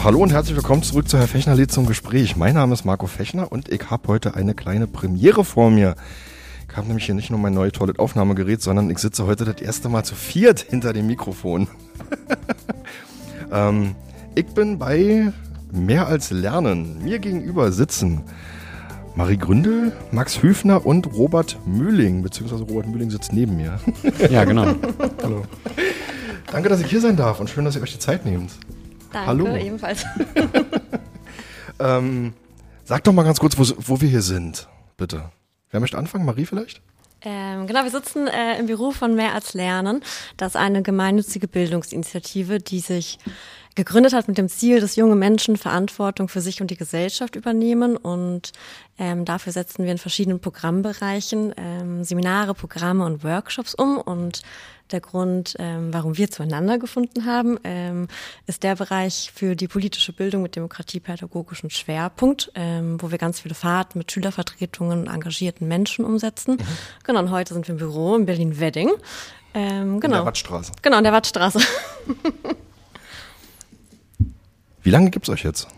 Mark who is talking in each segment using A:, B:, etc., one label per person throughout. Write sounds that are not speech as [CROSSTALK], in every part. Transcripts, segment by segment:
A: So, hallo und herzlich willkommen zurück zu Herr Fechner lädt zum Gespräch. Mein Name ist Marco Fechner und ich habe heute eine kleine Premiere vor mir. Ich habe nämlich hier nicht nur mein neues tolles Aufnahmegerät, sondern ich sitze heute das erste Mal zu viert hinter dem Mikrofon. [LAUGHS] ähm, ich bin bei Mehr als Lernen. Mir gegenüber sitzen Marie Gründel, Max Hüfner und Robert Mühling, beziehungsweise Robert Mühling sitzt neben mir.
B: Ja, genau. [LAUGHS]
A: Hallo. Danke, dass ich hier sein darf und schön, dass ihr euch die Zeit nehmt.
C: Danke,
A: Hallo.
C: ebenfalls. [LAUGHS]
A: Ähm, sag doch mal ganz kurz, wo, wo wir hier sind, bitte. Wer möchte anfangen? Marie vielleicht?
C: Ähm, genau, wir sitzen äh, im Büro von Mehr als Lernen. Das ist eine gemeinnützige Bildungsinitiative, die sich gegründet hat mit dem Ziel, dass junge Menschen Verantwortung für sich und die Gesellschaft übernehmen. Und ähm, dafür setzen wir in verschiedenen Programmbereichen ähm, Seminare, Programme und Workshops um. Und der Grund, ähm, warum wir zueinander gefunden haben, ähm, ist der Bereich für die politische Bildung mit demokratiepädagogischen Schwerpunkt, ähm, wo wir ganz viele Fahrten mit Schülervertretungen und engagierten Menschen umsetzen. Genau, und heute sind wir im Büro in Berlin-Wedding. Ähm, genau.
A: In der Wattstraße.
C: Genau, in der Wattstraße. [LAUGHS]
A: Wie lange gibt's euch jetzt?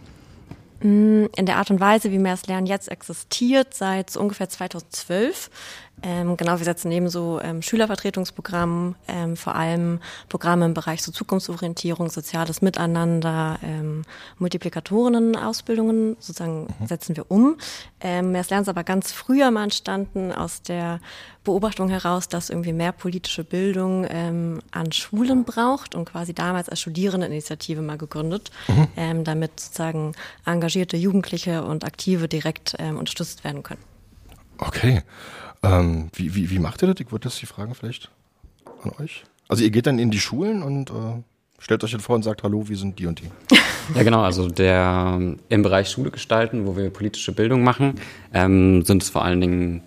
C: in der Art und Weise, wie Mehr Lernen jetzt existiert, seit so ungefähr 2012. Ähm, genau, wir setzen ebenso ähm, Schülervertretungsprogramm, ähm, vor allem Programme im Bereich so Zukunftsorientierung, soziales Miteinander, ähm, Multiplikatorinnen-Ausbildungen sozusagen setzen wir um. Ähm, Mehr Lernen ist aber ganz früher mal entstanden aus der Beobachtung heraus, dass irgendwie mehr politische Bildung ähm, an Schulen braucht und quasi damals als Studierendeninitiative mal gegründet, ähm, damit sozusagen engagierte Jugendliche und Aktive direkt ähm, unterstützt werden können.
A: Okay. Ähm, wie, wie, wie macht ihr das? Ich würde das die Fragen vielleicht an euch. Also ihr geht dann in die Schulen und äh, stellt euch dann vor und sagt, hallo, wir sind die und die. [LAUGHS]
B: Ja, genau. Also der im Bereich Schule gestalten, wo wir politische Bildung machen, ähm, sind es vor allen Dingen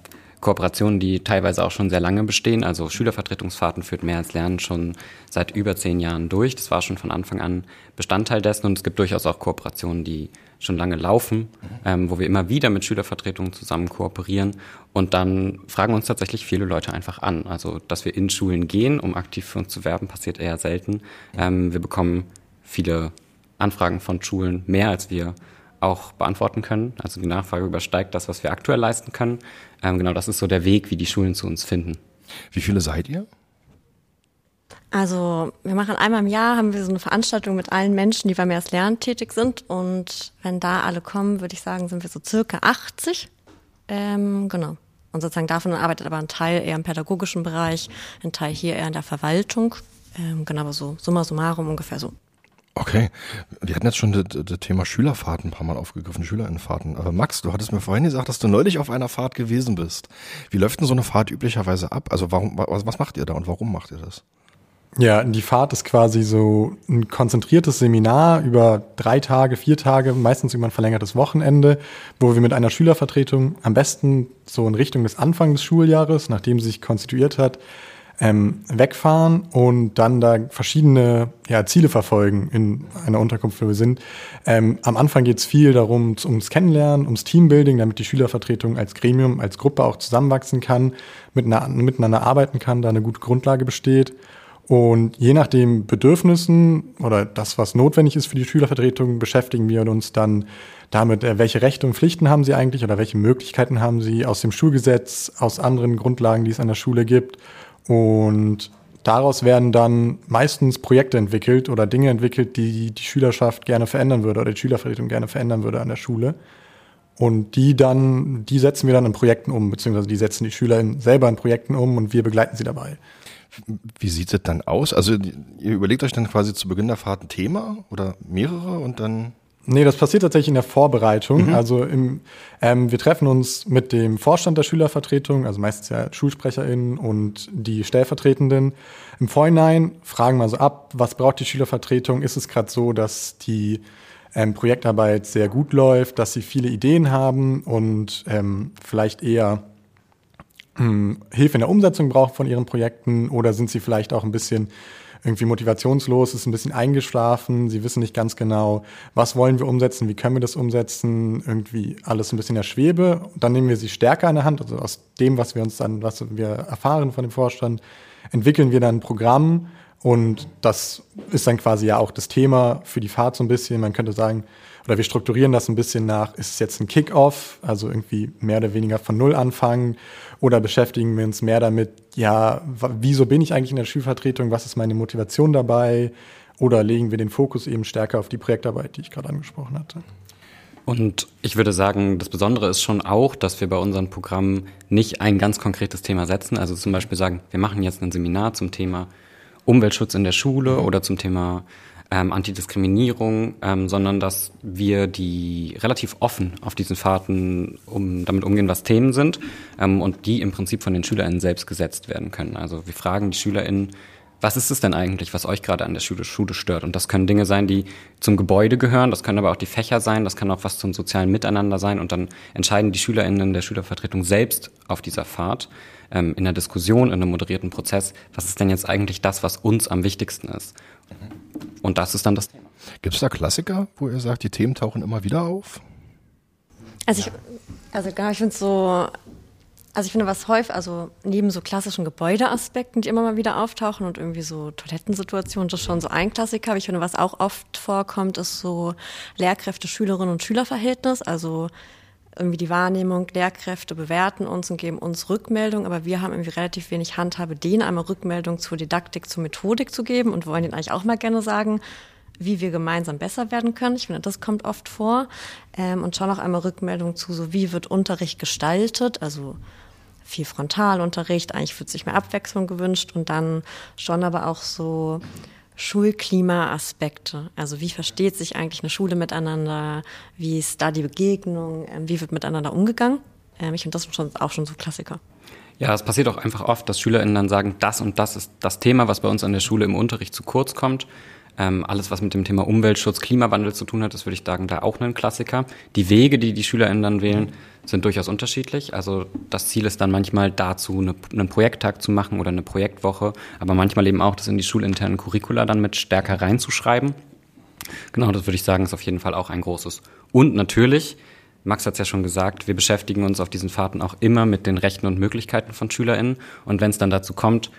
B: Kooperationen, die teilweise auch schon sehr lange bestehen. Also Schülervertretungsfahrten führt mehr als Lernen schon seit über zehn Jahren durch. Das war schon von Anfang an Bestandteil dessen und es gibt durchaus auch Kooperationen, die schon lange laufen, ähm, wo wir immer wieder mit Schülervertretungen zusammen kooperieren und dann fragen uns tatsächlich viele Leute einfach an. Also, dass wir in Schulen gehen, um aktiv für uns zu werben, passiert eher selten. Ähm, wir bekommen viele Anfragen von Schulen, mehr als wir auch beantworten können. Also die Nachfrage übersteigt das, was wir aktuell leisten können. Ähm, genau, das ist so der Weg, wie die Schulen zu uns finden.
A: Wie viele seid ihr?
C: Also wir machen einmal im Jahr, haben wir so eine Veranstaltung mit allen Menschen, die bei Mehr als Lernen tätig sind. Und wenn da alle kommen, würde ich sagen, sind wir so circa 80. Ähm, genau. Und sozusagen davon arbeitet aber ein Teil eher im pädagogischen Bereich, ein Teil hier eher in der Verwaltung. Ähm, genau, aber so summa summarum ungefähr so.
A: Okay. Wir hatten jetzt schon das, Thema Schülerfahrten ein paar Mal aufgegriffen, Schülerinnenfahrten. Aber Max, du hattest mir vorhin gesagt, dass du neulich auf einer Fahrt gewesen bist. Wie läuft denn so eine Fahrt üblicherweise ab? Also warum, was, was macht ihr da und warum macht ihr das?
D: Ja, die Fahrt ist quasi so ein konzentriertes Seminar über drei Tage, vier Tage, meistens über ein verlängertes Wochenende, wo wir mit einer Schülervertretung am besten so in Richtung des Anfangs des Schuljahres, nachdem sie sich konstituiert hat, ähm, wegfahren und dann da verschiedene ja, Ziele verfolgen in einer Unterkunft, wo wir sind. Ähm, am Anfang geht es viel darum, ums Kennenlernen, ums Teambuilding, damit die Schülervertretung als Gremium, als Gruppe auch zusammenwachsen kann, miteinander, arbeiten kann, da eine gute Grundlage besteht. Und je nach den Bedürfnissen oder das, was notwendig ist für die Schülervertretung, beschäftigen wir uns dann damit, äh, welche Rechte und Pflichten haben sie eigentlich oder welche Möglichkeiten haben sie aus dem Schulgesetz, aus anderen Grundlagen, die es an der Schule gibt. Und daraus werden dann meistens Projekte entwickelt oder Dinge entwickelt, die die Schülerschaft gerne verändern würde oder die Schülervertretung gerne verändern würde an der Schule. Und die dann, die setzen wir dann in Projekten um, beziehungsweise die setzen die Schüler selber in Projekten um und wir begleiten sie dabei.
A: Wie sieht es dann aus? Also ihr überlegt euch dann quasi zu Beginn der Fahrt ein Thema oder mehrere und dann
D: Nee, das passiert tatsächlich in der Vorbereitung. Also im, ähm, wir treffen uns mit dem Vorstand der Schülervertretung, also meistens ja SchulsprecherInnen und die Stellvertretenden im Vorhinein, fragen mal so ab, was braucht die Schülervertretung? Ist es gerade so, dass die ähm, Projektarbeit sehr gut läuft, dass sie viele Ideen haben und ähm, vielleicht eher ähm, Hilfe in der Umsetzung brauchen von ihren Projekten oder sind sie vielleicht auch ein bisschen irgendwie motivationslos, ist ein bisschen eingeschlafen, sie wissen nicht ganz genau, was wollen wir umsetzen, wie können wir das umsetzen, irgendwie alles ein bisschen in der Schwebe. Und dann nehmen wir sie stärker in der Hand, also aus dem, was wir uns dann, was wir erfahren von dem Vorstand, entwickeln wir dann ein Programm Und das ist dann quasi ja auch das Thema für die Fahrt so ein bisschen. Man könnte sagen, oder wir strukturieren das ein bisschen nach, ist es jetzt ein Kick-off, also irgendwie mehr oder weniger von Null anfangen, oder beschäftigen wir uns mehr damit, ja, wieso bin ich eigentlich in der Schulvertretung, was ist meine Motivation dabei, oder legen wir den Fokus eben stärker auf die Projektarbeit, die ich gerade angesprochen hatte.
B: Und ich würde sagen, das Besondere ist schon auch, dass wir bei unseren Programmen nicht ein ganz konkretes Thema setzen. Also zum Beispiel sagen, wir machen jetzt ein Seminar zum Thema Umweltschutz in der Schule oder zum Thema ähm, Antidiskriminierung, ähm, sondern dass wir die relativ offen auf diesen Fahrten um, damit umgehen, was Themen sind ähm, und die im Prinzip von den SchülerInnen selbst gesetzt werden können. Also wir fragen die SchülerInnen, was ist es denn eigentlich, was euch gerade an der Schule, Schule stört? Und das können Dinge sein, die zum Gebäude gehören, das können aber auch die Fächer sein, das kann auch was zum sozialen Miteinander sein und dann entscheiden die SchülerInnen der Schülervertretung selbst auf dieser Fahrt, ähm, in der Diskussion, in einem moderierten Prozess, was ist denn jetzt eigentlich das, was uns am wichtigsten ist? Und das ist dann das Thema.
A: Gibt es da Klassiker, wo ihr sagt, die Themen tauchen immer wieder auf?
C: Also ich, also genau, ich finde so, also ich finde, was häufig, also neben so klassischen Gebäudeaspekten, die immer mal wieder auftauchen und irgendwie so Toilettensituationen, das ist schon so ein Klassiker. Aber ich finde, was auch oft vorkommt, ist so Lehrkräfte, Schülerinnen und Schülerverhältnis. Also irgendwie die Wahrnehmung, Lehrkräfte bewerten uns und geben uns Rückmeldung, aber wir haben irgendwie relativ wenig Handhabe, denen einmal Rückmeldung zur Didaktik, zur Methodik zu geben und wollen ihnen eigentlich auch mal gerne sagen, wie wir gemeinsam besser werden können. Ich finde, das kommt oft vor. Ähm, und schon auch einmal Rückmeldung zu, so wie wird Unterricht gestaltet, also viel Frontalunterricht, eigentlich wird sich mehr Abwechslung gewünscht und dann schon aber auch so Schulklima-Aspekte. Also wie versteht sich eigentlich eine Schule miteinander? Wie ist da die Begegnung? Ähm, wie wird miteinander umgegangen? Ähm, ich finde das schon, auch schon so Klassiker.
B: Ja, es passiert auch einfach oft, dass SchülerInnen dann sagen, das und das ist das Thema, was bei uns an der Schule im Unterricht zu kurz kommt. Ähm, alles, was mit dem Thema Umweltschutz, Klimawandel zu tun hat, das würde ich sagen, da auch ein Klassiker. Die Wege, die die SchülerInnen dann wählen, sind durchaus unterschiedlich. Also das Ziel ist dann manchmal dazu, eine, einen Projekttag zu machen oder eine Projektwoche, aber manchmal eben auch das in die schulinternen Curricula dann mit stärker reinzuschreiben. Genau, das würde ich sagen, ist auf jeden Fall auch ein großes. Und natürlich, Max hat es ja schon gesagt, wir beschäftigen uns auf diesen Fahrten auch immer mit den Rechten und Möglichkeiten von SchülerInnen. Und wenn es dann dazu kommt,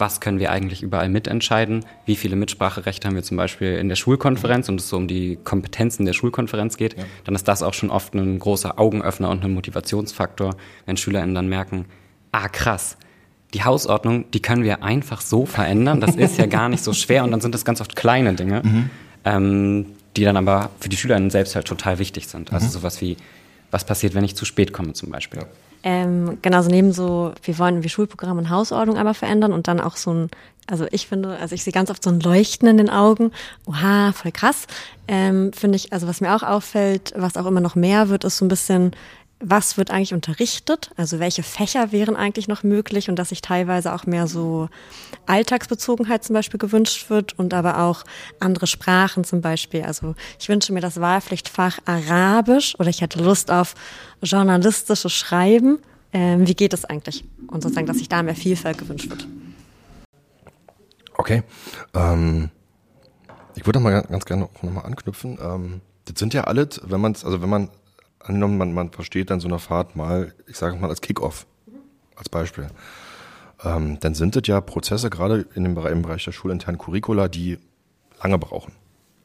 B: was können wir eigentlich überall mitentscheiden, wie viele Mitspracherechte haben wir zum Beispiel in der Schulkonferenz und es so um die Kompetenzen der Schulkonferenz geht, ja. dann ist das auch schon oft ein großer Augenöffner und ein Motivationsfaktor, wenn SchülerInnen dann merken, ah krass, die Hausordnung, die können wir einfach so verändern, das ist ja gar nicht so schwer und dann sind das ganz oft kleine Dinge, mhm. ähm, die dann aber für die SchülerInnen selbst halt total wichtig sind. Also mhm. sowas wie, was passiert, wenn ich zu spät komme zum Beispiel. Ja.
C: Ähm, genauso neben so, wir wollen wie Schulprogramm und Hausordnung aber verändern und dann auch so ein, also ich finde, also ich sehe ganz oft so ein Leuchten in den Augen. Oha, voll krass. Ähm, finde ich, also was mir auch auffällt, was auch immer noch mehr wird, ist so ein bisschen was wird eigentlich unterrichtet, also welche Fächer wären eigentlich noch möglich und dass sich teilweise auch mehr so Alltagsbezogenheit zum Beispiel gewünscht wird und aber auch andere Sprachen zum Beispiel. Also ich wünsche mir das Wahlpflichtfach Arabisch oder ich hätte Lust auf journalistisches Schreiben. Ähm, wie geht es eigentlich? Und sozusagen, dass sich da mehr Vielfalt gewünscht wird.
A: Okay. Ähm, ich würde mal ganz gerne nochmal anknüpfen. Ähm, das sind ja alle, wenn man also wenn man angenommen, man, man versteht dann so eine Fahrt mal, ich sage mal als Kickoff, als Beispiel. Ähm, dann sind das ja Prozesse, gerade in dem Bereich, im Bereich der schulinternen Curricula, die lange brauchen.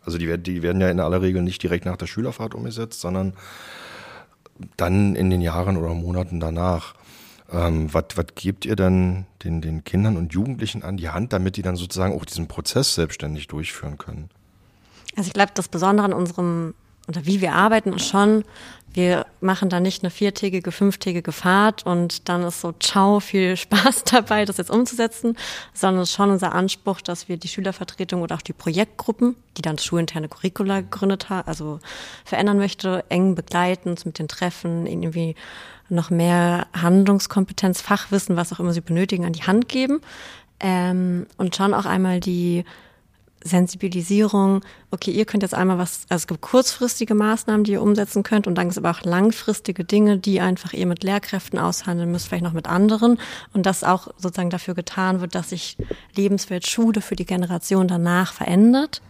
A: Also die, die werden ja in aller Regel nicht direkt nach der Schülerfahrt umgesetzt, sondern dann in den Jahren oder Monaten danach. Ähm, was, gebt ihr dann den, den Kindern und Jugendlichen an die Hand, damit die dann sozusagen auch diesen Prozess selbstständig durchführen können?
C: Also ich glaube, das Besondere an unserem oder wie wir arbeiten ist schon, wir machen da nicht eine viertägige, fünftägige Fahrt und dann ist so, ciao, viel [LAUGHS] Spaß dabei, das jetzt umzusetzen, sondern es ist schon unser Anspruch, dass wir die Schülervertretung oder auch die Projektgruppen, die dann schulinterne Curricula gegründet haben, also verändern möchte, eng begleiten mit den Treffen, ihnen irgendwie noch mehr Handlungskompetenz, Fachwissen, was auch immer sie benötigen, an die Hand geben. Ähm, und schon auch einmal die Sensibilisierung, okay, ihr könnt jetzt einmal was, also es gibt kurzfristige Maßnahmen, die ihr umsetzen könnt und dann gibt es aber auch langfristige Dinge, die einfach ihr mit Lehrkräften aushandeln müsst, vielleicht noch mit anderen und das auch sozusagen dafür getan wird, dass sich Lebenswelt Schule für die Generation danach verändert.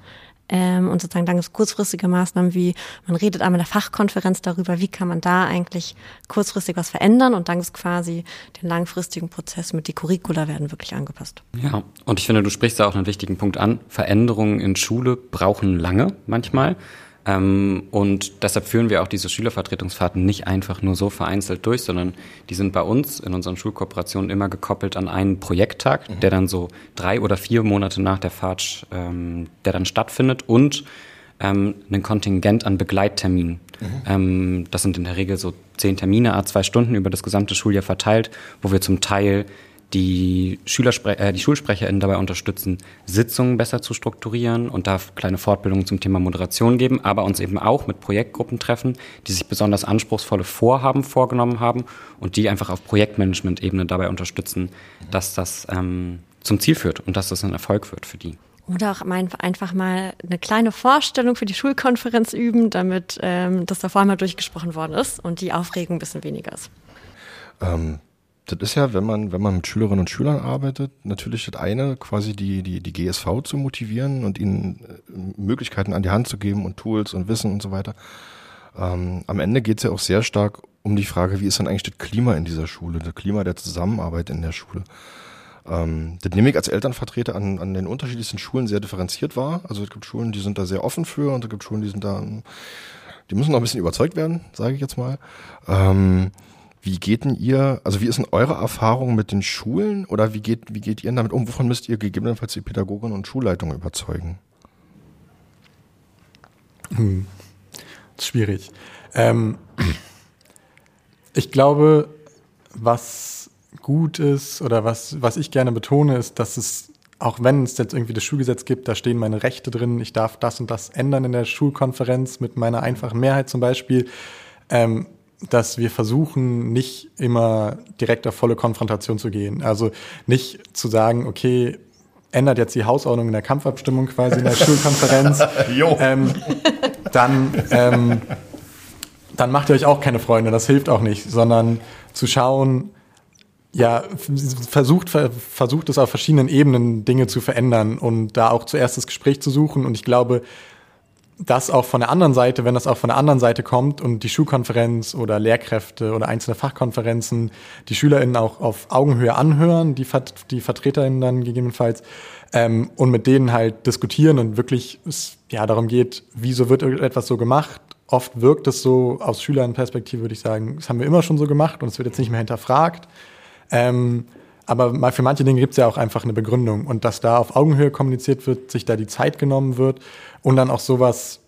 C: Ähm, und sozusagen dann gibt es kurzfristige Maßnahmen wie, man redet einmal in der Fachkonferenz darüber, wie kann man da eigentlich kurzfristig was verändern und dann ist quasi den langfristigen Prozess mit die Curricula werden wirklich angepasst.
B: Ja, und ich finde, du sprichst da auch einen wichtigen Punkt an. Veränderungen in Schule brauchen lange manchmal. Ähm, und deshalb führen wir auch diese Schülervertretungsfahrten nicht einfach nur so vereinzelt durch, sondern die sind bei uns in unseren Schulkooperationen immer gekoppelt an einen Projekttag, mhm. der dann so drei oder vier Monate nach der Fahrt, ähm, der dann stattfindet und ähm, ein Kontingent an Begleitterminen. Mhm. Ähm, das sind in der Regel so zehn Termine, a zwei Stunden über das gesamte Schuljahr verteilt, wo wir zum Teil die, Schülerspre äh, die SchulsprecherInnen dabei unterstützen, Sitzungen besser zu strukturieren und da kleine Fortbildungen zum Thema Moderation geben, aber uns eben auch mit Projektgruppen treffen, die sich besonders anspruchsvolle Vorhaben vorgenommen haben und die einfach auf Projektmanagement-Ebene dabei unterstützen, dass das ähm, zum Ziel führt und dass das ein Erfolg wird für die.
C: Oder auch einfach mal eine kleine Vorstellung für die Schulkonferenz üben, damit ähm, das da vorher mal durchgesprochen worden ist und die Aufregung ein bisschen weniger ist.
A: Ähm, das ist ja, wenn man, wenn man mit Schülerinnen und Schülern arbeitet, natürlich das eine, quasi die, die, die GSV zu motivieren und ihnen äh, Möglichkeiten an die Hand zu geben und Tools und Wissen und so weiter. Ähm, am Ende geht es ja auch sehr stark um die Frage, wie ist denn eigentlich das Klima in dieser Schule, das Klima der Zusammenarbeit in der Schule. Ähm, das nehme ich als Elternvertreter an, an den unterschiedlichsten Schulen sehr differenziert wahr. Also es gibt Schulen, die sind da sehr offen für und es gibt Schulen, die sind da, die müssen noch ein bisschen überzeugt werden, sage ich jetzt mal. Ähm, wie geht denn ihr, also wie ist denn eure Erfahrung mit den Schulen oder wie geht, wie geht ihr damit um? Wovon müsst ihr gegebenenfalls die Pädagoginnen und Schulleitung überzeugen?
D: Hm. Schwierig. Ähm, ich glaube, was gut ist oder was, was ich gerne betone, ist, dass es, auch wenn es jetzt irgendwie das Schulgesetz gibt, da stehen meine Rechte drin, ich darf das und das ändern in der Schulkonferenz mit meiner einfachen Mehrheit zum Beispiel. Ähm, dass wir versuchen, nicht immer direkt auf volle Konfrontation zu gehen. Also nicht zu sagen, okay, ändert jetzt die Hausordnung in der Kampfabstimmung quasi in der [LAUGHS] Schulkonferenz. ähm, dann, ähm, dann macht ihr euch auch keine Freunde, das hilft auch nicht, sondern zu schauen, ja, versucht, versucht es auf verschiedenen Ebenen Dinge zu verändern und da auch zuerst das Gespräch zu suchen. Und ich glaube, das auch von der anderen Seite, wenn das auch von der anderen Seite kommt und die Schulkonferenz oder Lehrkräfte oder einzelne Fachkonferenzen die SchülerInnen auch auf Augenhöhe anhören, die, die VertreterInnen dann gegebenenfalls, ähm, und mit denen halt diskutieren und wirklich es ja darum geht, wieso wird etwas so gemacht. Oft wirkt es so aus Schülernperspektive, würde ich sagen, das haben wir immer schon so gemacht und es wird jetzt nicht mehr hinterfragt. Ähm, aber für manche Dinge gibt es ja auch einfach eine Begründung und dass da auf Augenhöhe kommuniziert wird, sich da die Zeit genommen wird und dann auch sowas,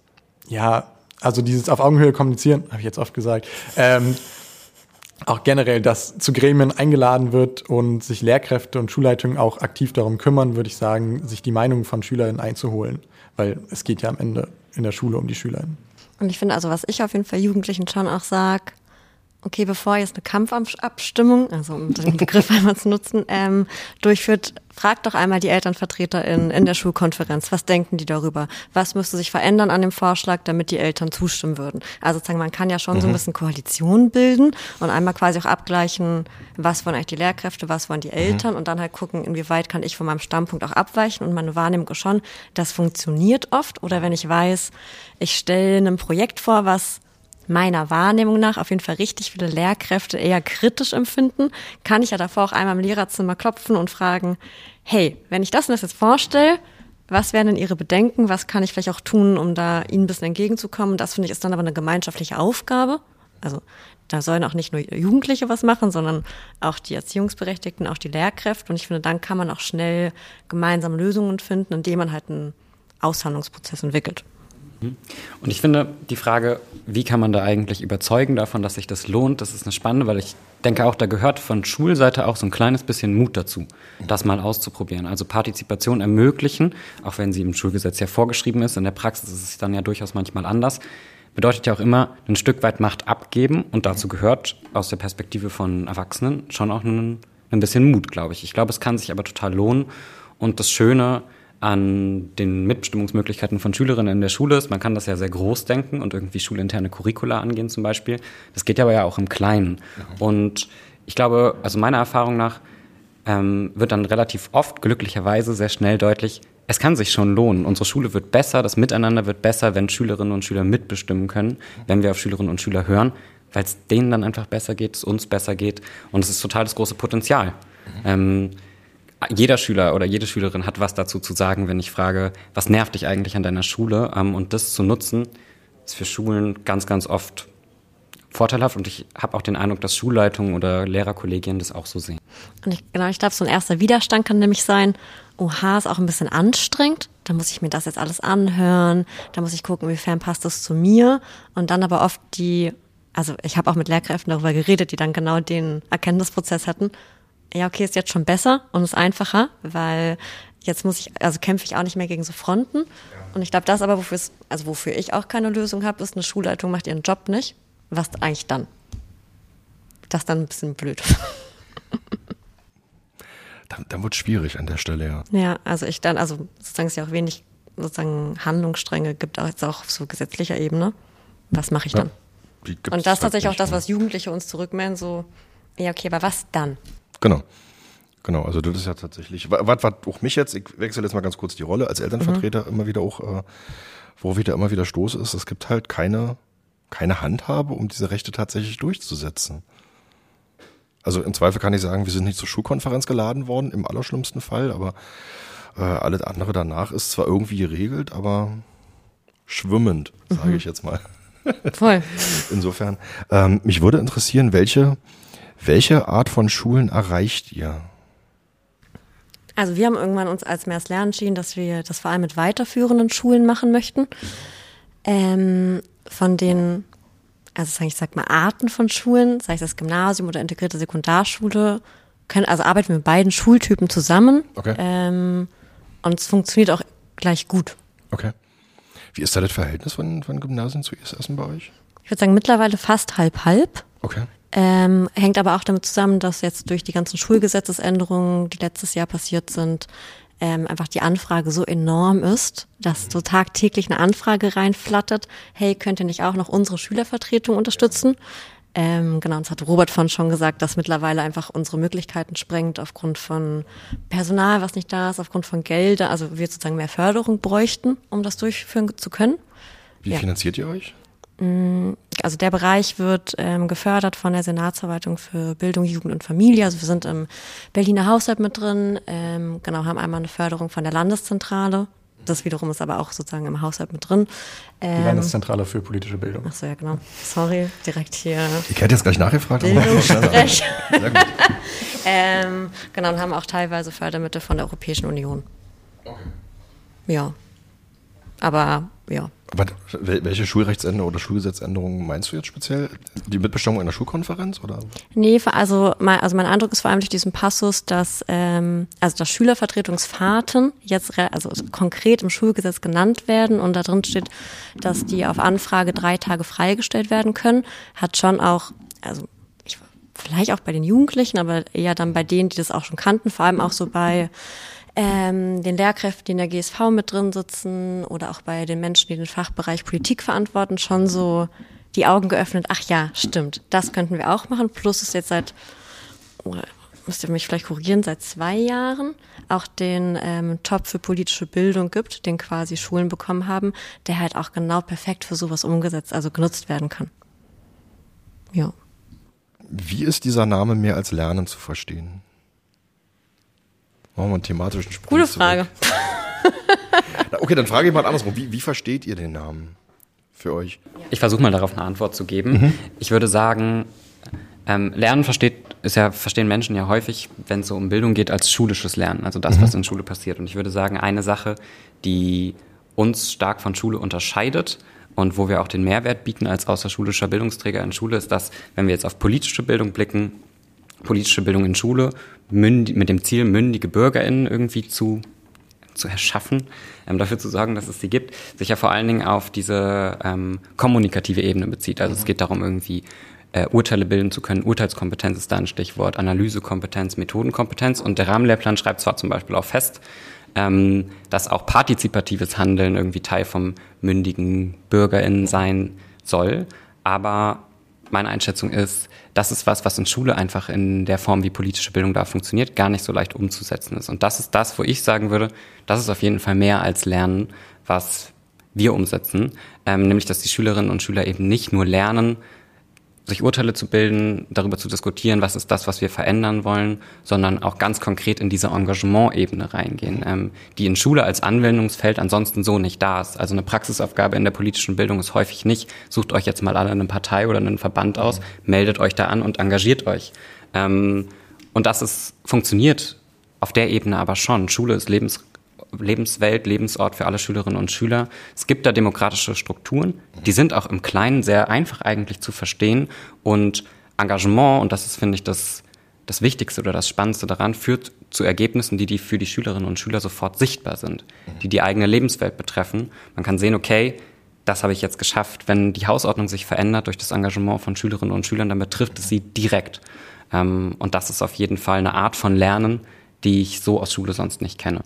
D: ja, also dieses auf Augenhöhe kommunizieren, habe ich jetzt oft gesagt, ähm, auch generell, dass zu Gremien eingeladen wird und sich Lehrkräfte und Schulleitungen auch aktiv darum kümmern, würde ich sagen, sich die Meinung von Schülerinnen einzuholen, weil es geht ja am Ende in der Schule um die Schülerinnen.
C: Und ich finde also, was ich auf jeden Fall Jugendlichen schon auch sage, okay, bevor jetzt eine Kampfabstimmung, also um den Begriff [LAUGHS] einmal zu nutzen, ähm, durchführt, fragt doch einmal die Elternvertreter in, in der Schulkonferenz, was denken die darüber? Was müsste sich verändern an dem Vorschlag, damit die Eltern zustimmen würden? Also sozusagen, man kann ja schon mhm. so ein mhm. bisschen Koalition bilden und einmal quasi auch abgleichen, was wollen eigentlich die Lehrkräfte, was wollen die Eltern mhm. und dann halt gucken, inwieweit kann ich von meinem Standpunkt auch abweichen und meine Wahrnehmung schon, das funktioniert oft oder wenn ich weiß, ich stelle ein Projekt vor, was meiner Wahrnehmung nach auf jeden Fall richtig viele Lehrkräfte eher kritisch empfinden, kann ich ja davor auch einmal im Lehrerzimmer klopfen und fragen, hey, wenn ich das und das jetzt vorstelle, was wären denn Ihre Bedenken? Was kann ich vielleicht auch tun, um da Ihnen ein bisschen entgegenzukommen? Das finde ich ist dann aber eine gemeinschaftliche Aufgabe. Also da sollen auch nicht nur Jugendliche was machen, sondern auch die Erziehungsberechtigten, auch die Lehrkräfte. Und ich finde, dann kann man auch schnell gemeinsam Lösungen finden, indem man halt einen Aushandlungsprozess entwickelt.
B: Mhm. Und ich finde die Frage, wie kann man da eigentlich überzeugen davon, dass sich das lohnt, das ist eine spannende, weil ich denke auch, da gehört von Schulseite auch so ein kleines bisschen Mut dazu, das mal auszuprobieren. Also Partizipation ermöglichen, auch wenn sie im Schulgesetz ja vorgeschrieben ist, in der Praxis ist es dann ja durchaus manchmal anders, bedeutet ja auch immer ein Stück weit Macht abgeben und dazu gehört aus der Perspektive von Erwachsenen schon auch ein, ein bisschen Mut, glaube ich. Ich glaube, es kann sich aber total lohnen und das Schöne an den Mitbestimmungsmöglichkeiten von Schülerinnen in der Schule ist. Man kann das ja sehr groß denken und irgendwie schulinterne Curricula angehen zum Beispiel. Das geht aber ja auch im Kleinen. Mhm. Und ich glaube, also meiner Erfahrung nach, ähm, wird dann relativ oft glücklicherweise sehr schnell deutlich, es kann sich schon lohnen. Unsere Schule wird besser, das Miteinander wird besser, wenn Schülerinnen und Schüler mitbestimmen können, wenn wir auf Schülerinnen und Schüler hören, weil es denen dann einfach besser geht, es uns besser geht und es ist total das große Potenzial. Ähm, jeder Schüler oder jede Schülerin hat was dazu zu sagen, wenn ich frage, was nervt dich eigentlich an deiner Schule? Ähm, und das zu nutzen, ist für Schulen ganz, ganz oft vorteilhaft. Und ich habe auch den Eindruck, dass Schulleitungen oder Lehrerkollegien das auch so sehen.
C: Und ich, genau, ich glaube, so ein erster Widerstand kann nämlich sein, oha, ist auch ein bisschen anstrengend, da muss ich mir das jetzt alles anhören, da muss ich gucken, wiefern passt das zu mir. Und dann aber oft die, also ich habe auch mit Lehrkräften darüber geredet, die dann genau den Erkenntnisprozess hatten, ja, okay, ist jetzt schon besser und ist einfacher, weil jetzt muss ich, also kämpfe ich auch nicht mehr gegen so Fronten. Und ich glaube, das aber, wofür es, also wofür ich auch keine Lösung habe, ist, eine Schulleitung macht ihren Job nicht. Was eigentlich dann? Das ist dann ein bisschen blöd. [LAUGHS]
A: Dann, dann wird es schwierig an der Stelle, ja.
C: Ja, also ich dann, also sozusagen es ja auch wenig sozusagen Handlungsstränge gibt, auch jetzt auch auf so gesetzlicher Ebene. Was mache ich dann?
A: Gibt's
C: Und das ist
A: halt
C: tatsächlich auch das, was Jugendliche uns zurückmelden, so, ja, okay, aber was dann?
A: Genau. Genau, also das ist ja tatsächlich, was, was auch mich jetzt, ich wechsle jetzt mal ganz kurz die Rolle als Elternvertreter
C: Mhm.
A: immer wieder auch, äh, wo ich da immer wieder stoße, ist, es gibt halt keine, keine Handhabe, um diese Rechte tatsächlich durchzusetzen. Also im Zweifel kann ich sagen, wir sind nicht zur Schulkonferenz geladen worden, im allerschlimmsten Fall, aber äh, alles andere danach ist zwar irgendwie geregelt, aber schwimmend, sage
C: Mhm.
A: ich jetzt mal.
C: Voll. [LAUGHS]
A: Insofern, ähm, mich würde interessieren, welche, welche Art von Schulen erreicht ihr?
C: Also wir haben irgendwann uns als Mehrs Lernen entschieden, dass wir das vor allem mit weiterführenden Schulen machen möchten. Ähm, von den, also sag ich sag mal, Arten von Schulen, sei es das Gymnasium oder integrierte Sekundarschule, können, also arbeiten wir mit beiden Schultypen zusammen.
A: Okay.
C: Ähm, und es funktioniert auch gleich gut.
A: Okay. Wie ist da das Verhältnis von, von Gymnasien zu ISS bei euch?
C: Ich würde sagen, mittlerweile fast halb-halb.
A: Okay.
C: Ähm, hängt aber auch damit zusammen, dass jetzt durch die ganzen Schulgesetzesänderungen, die letztes Jahr passiert sind, ähm, einfach die Anfrage so enorm ist, dass so tagtäglich eine Anfrage reinflattert, hey, könnt ihr nicht auch noch unsere Schülervertretung unterstützen? Ähm, genau, das hat Robert von schon gesagt, dass mittlerweile einfach unsere Möglichkeiten sprengt aufgrund von Personal, was nicht da ist, aufgrund von Gelder, also wir sozusagen mehr Förderung bräuchten, um das durchführen zu können.
A: Wie
C: Ja.
A: finanziert ihr euch?
C: Also der Bereich wird ähm, gefördert von der Senatsverwaltung für Bildung, Jugend und Familie. Also wir sind im Berliner Haushalt mit drin, ähm, genau, haben einmal eine Förderung von der Landeszentrale. Das wiederum ist aber auch sozusagen im Haushalt mit drin.
D: Die
C: Ähm,
D: Landeszentrale für politische Bildung.
C: ach so, ja, genau. Sorry, direkt hier
A: Ich hätte jetzt gleich nachgefragt.
C: Bildungssprech.
A: Sehr gut. [LAUGHS]
C: ähm, genau, und haben auch teilweise Fördermittel von der Europäischen Union. Ja. Aber, ja.
A: Aber wel- welche Schulrechtsänderung oder Schulgesetzänderungen meinst du jetzt speziell? Die Mitbestimmung einer Schulkonferenz oder?
C: Nee, also mein, also mein Eindruck ist vor allem durch diesen Passus, dass ähm, also dass Schülervertretungsfahrten jetzt also konkret im Schulgesetz genannt werden und da drin steht, dass die auf Anfrage drei Tage freigestellt werden können, hat schon auch also ich, vielleicht auch bei den Jugendlichen, aber eher dann bei denen, die das auch schon kannten, vor allem auch so bei ähm, den Lehrkräften, die in der GSV mit drin sitzen oder auch bei den Menschen, die den Fachbereich Politik verantworten, schon so die Augen geöffnet. Ach ja, stimmt, das könnten wir auch machen. Plus ist jetzt seit, oh, müsst ihr mich vielleicht korrigieren, seit zwei Jahren auch den ähm, Top für politische Bildung gibt, den quasi Schulen bekommen haben, der halt auch genau perfekt für sowas umgesetzt, also genutzt werden kann. Ja.
A: Wie ist dieser Name mehr als Lernen zu verstehen? Machen wir einen thematischen Sprung
C: Gute. Frage. [LAUGHS]
A: Na, Okay, dann frage ich mal andersrum. Wie, wie versteht ihr den Namen für euch?
B: Ich versuche mal darauf eine Antwort zu geben. Ich würde sagen, ähm, Lernen versteht, ist ja, verstehen Menschen ja häufig, wenn es so um Bildung geht, als schulisches Lernen, also das, was in Schule passiert. Und ich würde sagen, eine Sache, die uns stark von Schule unterscheidet und wo wir auch den Mehrwert bieten als außerschulischer Bildungsträger in Schule, ist das, wenn wir jetzt auf politische Bildung blicken, politische Bildung in Schule, mündi, mit dem Ziel, mündige BürgerInnen irgendwie zu zu erschaffen, ähm, dafür zu sorgen, dass es sie gibt, sich ja vor allen Dingen auf diese ähm, kommunikative Ebene bezieht. Also es geht darum, irgendwie äh, Urteile bilden zu können. Urteilskompetenz ist da ein Stichwort, Analysekompetenz, Methodenkompetenz. Und der Rahmenlehrplan schreibt zwar zum Beispiel auch fest, ähm, dass auch partizipatives Handeln irgendwie Teil vom mündigen BürgerInnen sein soll, aber meine Einschätzung ist, das ist was, was in Schule einfach in der Form, wie politische Bildung da funktioniert, gar nicht so leicht umzusetzen ist. Und das ist das, wo ich sagen würde, das ist auf jeden Fall mehr als Lernen, was wir umsetzen, ähm, nämlich dass die Schülerinnen und Schüler eben nicht nur lernen, sich Urteile zu bilden, darüber zu diskutieren, was ist das, was wir verändern wollen, sondern auch ganz konkret in diese Engagement-Ebene reingehen, ähm, die in Schule als Anwendungsfeld ansonsten so nicht da ist. Also eine Praxisaufgabe in der politischen Bildung ist häufig nicht, sucht euch jetzt mal alle eine Partei oder einen Verband aus, meldet euch da an und engagiert euch. Ähm, und das ist, funktioniert auf der Ebene aber schon. Schule ist Lebens Lebenswelt, Lebensort für alle Schülerinnen und Schüler. Es gibt da demokratische Strukturen, die sind auch im Kleinen sehr einfach eigentlich zu verstehen und Engagement, und das ist, finde ich, das, das Wichtigste oder das Spannendste daran, führt zu Ergebnissen, die, die für die Schülerinnen und Schüler sofort sichtbar sind, die die eigene Lebenswelt betreffen. Man kann sehen, okay, das habe ich jetzt geschafft. Wenn die Hausordnung sich verändert durch das Engagement von Schülerinnen und Schülern, dann betrifft es sie direkt. Ähm, und das ist auf jeden Fall eine Art von Lernen, die ich so aus Schule sonst nicht kenne.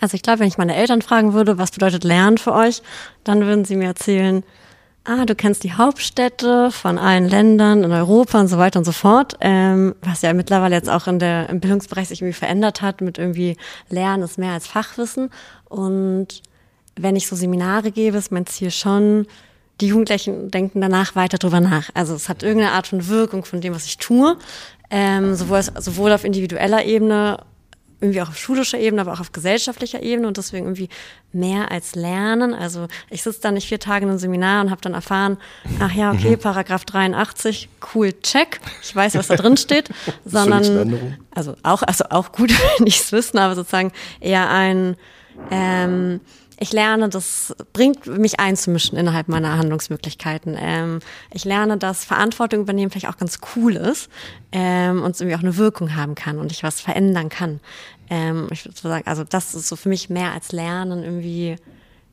C: Also ich glaube, wenn ich meine Eltern fragen würde, was bedeutet Lernen für euch, dann würden sie mir erzählen, ah, du kennst die Hauptstädte von allen Ländern in Europa und so weiter und so fort, ähm, was ja mittlerweile jetzt auch in der, im Bildungsbereich sich irgendwie verändert hat mit irgendwie Lernen ist mehr als Fachwissen. Und wenn ich so Seminare gebe, ist mein Ziel schon, die Jugendlichen denken danach weiter drüber nach. Also es hat irgendeine Art von Wirkung von dem, was ich tue, ähm, sowohl, sowohl auf individueller Ebene irgendwie auch auf schulischer Ebene, aber auch auf gesellschaftlicher Ebene und deswegen irgendwie mehr als Lernen. Also ich sitze da nicht vier Tage in einem Seminar und habe dann erfahren, ach ja, okay, mhm. Paragraph 83, cool, check. Ich weiß, was da drin steht, [LAUGHS] sondern also auch also auch gut, [LAUGHS] wenn ich es wissen, aber sozusagen eher ein ähm, ich lerne, das bringt mich einzumischen innerhalb meiner Handlungsmöglichkeiten. Ähm, ich lerne, dass Verantwortung übernehmen vielleicht auch ganz cool ist ähm, und es irgendwie auch eine Wirkung haben kann und ich was verändern kann. Ähm, ich würde sagen, also das ist so für mich mehr als Lernen irgendwie.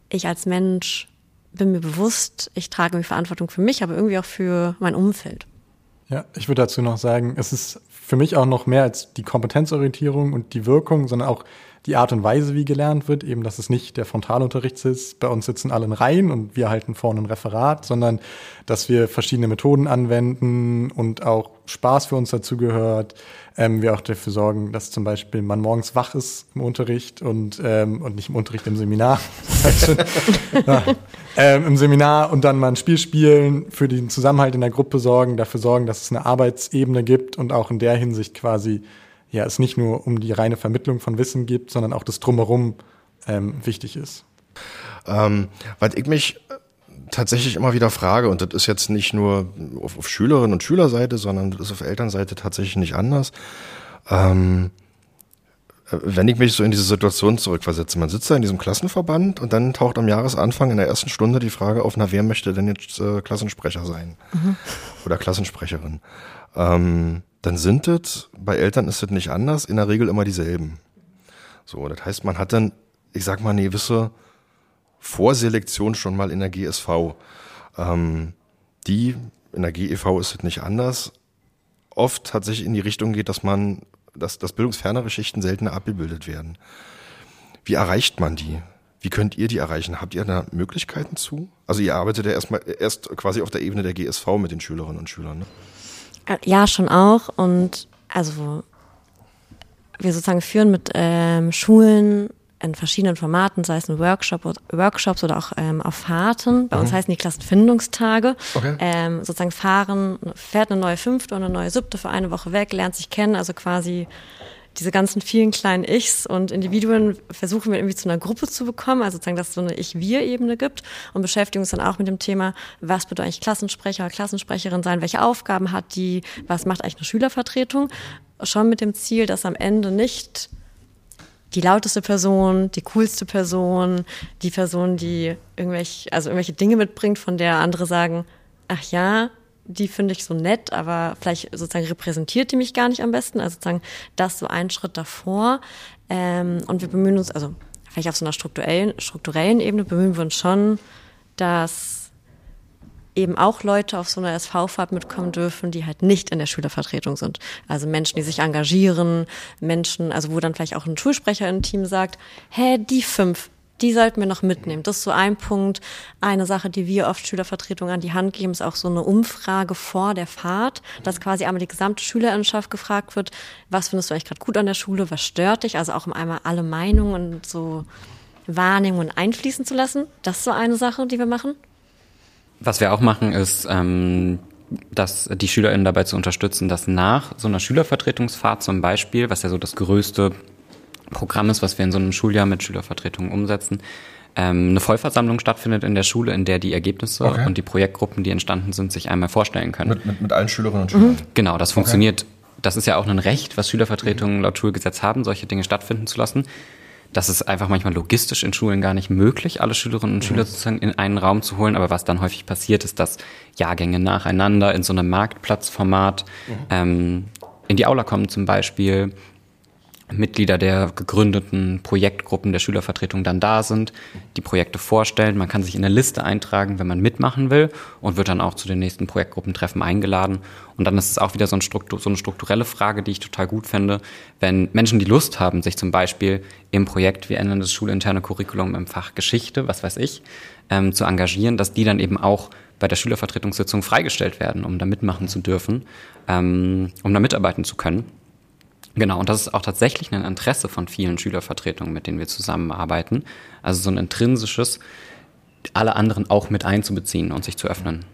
C: Ich als Mensch bin mir bewusst, ich trage irgendwie Verantwortung für mich, aber irgendwie auch für mein Umfeld.
D: Ja, ich würde dazu noch sagen, es ist für mich auch noch mehr als die Kompetenzorientierung und die Wirkung, sondern auch die Art und Weise, wie gelernt wird, eben, dass es nicht der Frontalunterricht ist, bei uns sitzen alle in Reihen und wir halten vorne ein Referat, sondern dass wir verschiedene Methoden anwenden und auch Spaß für uns dazu gehört. Ähm, wir auch dafür sorgen, dass zum Beispiel man morgens wach ist im Unterricht und, ähm, und nicht im Unterricht, im Seminar. [LAUGHS] [LAUGHS] ja. ähm, Im Seminar und dann mal ein Spiel spielen, für den Zusammenhalt in der Gruppe sorgen, dafür sorgen, dass es eine Arbeitsebene gibt und auch in der Hinsicht quasi ja, es nicht nur um die reine Vermittlung von Wissen gibt, sondern auch das Drumherum ähm, wichtig ist.
A: Ähm, weil ich mich tatsächlich immer wieder frage, und das ist jetzt nicht nur auf, auf Schülerinnen und Schülerseite, sondern das ist auf Elternseite tatsächlich nicht anders. Ähm, wenn ich mich so in diese Situation zurückversetze, man sitzt da in diesem Klassenverband und dann taucht am Jahresanfang in der ersten Stunde die Frage auf, na, wer möchte denn jetzt äh, Klassensprecher sein? Mhm. Oder Klassensprecherin? Ähm, dann sind es, bei Eltern ist es nicht anders, in der Regel immer dieselben. So, das heißt, man hat dann, ich sag mal, eine gewisse Vorselektion schon mal in der GSV. Ähm, die, in der GEV ist es nicht anders, oft tatsächlich in die Richtung geht, dass man, dass, dass bildungsfernere Schichten seltener abgebildet werden. Wie erreicht man die? Wie könnt ihr die erreichen? Habt ihr da Möglichkeiten zu? Also ihr arbeitet ja erstmal erst quasi auf der Ebene der GSV mit den Schülerinnen und Schülern. Ne?
C: Äh, ja, schon auch. Und also wir sozusagen führen mit ähm, Schulen in verschiedenen Formaten, sei es in Workshop, Workshops oder auch ähm, auf Fahrten. Bei mhm. uns heißen die Klassenfindungstage. Okay. Ähm, sozusagen fahren, fährt eine neue fünfte und eine neue siebte für eine Woche weg, lernt sich kennen, also quasi diese ganzen vielen kleinen Ichs und Individuen versuchen wir irgendwie zu einer Gruppe zu bekommen, also sozusagen, dass es so eine Ich-Wir-Ebene gibt und beschäftigen uns dann auch mit dem Thema, was bedeutet eigentlich Klassensprecher, Klassensprecherin sein, welche Aufgaben hat die, was macht eigentlich eine Schülervertretung, schon mit dem Ziel, dass am Ende nicht die lauteste Person, die coolste Person, die Person, die irgendwelche, also irgendwelche Dinge mitbringt, von der andere sagen, ach ja, die finde ich so nett, aber vielleicht sozusagen repräsentiert die mich gar nicht am besten. Also sozusagen das so einen Schritt davor. Ähm, und wir bemühen uns, also vielleicht auf so einer strukturellen, strukturellen Ebene bemühen wir uns schon, dass eben auch Leute auf so einer SV-Fahrt mitkommen dürfen, die halt nicht in der Schülervertretung sind. Also Menschen, die sich engagieren, Menschen, also wo dann vielleicht auch ein Schulsprecher im Team sagt, hä, die fünf, die sollten wir noch mitnehmen. Das ist so ein Punkt. Eine Sache, die wir oft Schülervertretungen an die Hand geben, ist auch so eine Umfrage vor der Fahrt, dass quasi einmal die gesamte Schülerinnenschaft gefragt wird, was findest du eigentlich gerade gut an der Schule, was stört dich? Also auch um einmal alle Meinungen und so Wahrnehmungen einfließen zu lassen. Das ist so eine Sache, die wir machen.
B: Was wir auch machen, ist, ähm, dass die SchülerInnen dabei zu unterstützen, dass nach so einer Schülervertretungsfahrt zum Beispiel, was ja so das größte Programm ist, was wir in so einem Schuljahr mit Schülervertretungen umsetzen, ähm, eine Vollversammlung stattfindet in der Schule, in der die Ergebnisse okay. und die Projektgruppen, die entstanden sind, sich einmal vorstellen können.
A: Mit, mit, mit allen Schülerinnen und Schülern? Mhm.
B: Genau, das funktioniert. Okay. Das ist ja auch ein Recht, was Schülervertretungen laut Schulgesetz haben, solche Dinge stattfinden zu lassen. Das ist einfach manchmal logistisch in Schulen gar nicht möglich, alle Schülerinnen und Schüler mhm. sozusagen in einen Raum zu holen. Aber was dann häufig passiert, ist, dass Jahrgänge nacheinander in so einem Marktplatzformat mhm. ähm, in die Aula kommen zum Beispiel Mitglieder der gegründeten Projektgruppen der Schülervertretung dann da sind, die Projekte vorstellen. Man kann sich in eine Liste eintragen, wenn man mitmachen will und wird dann auch zu den nächsten Projektgruppentreffen eingeladen. Und dann ist es auch wieder so, ein Struktur, so eine strukturelle Frage, die ich total gut finde. Wenn Menschen die Lust haben, sich zum Beispiel im Projekt, wir ändern das schulinterne Curriculum im Fach Geschichte, was weiß ich, ähm, zu engagieren, dass die dann eben auch bei der Schülervertretungssitzung freigestellt werden, um da mitmachen zu dürfen, ähm, um da mitarbeiten zu können. Genau, und das ist auch tatsächlich ein Interesse von vielen Schülervertretungen, mit denen wir zusammenarbeiten. Also so ein intrinsisches, alle anderen auch mit einzubeziehen und sich zu öffnen.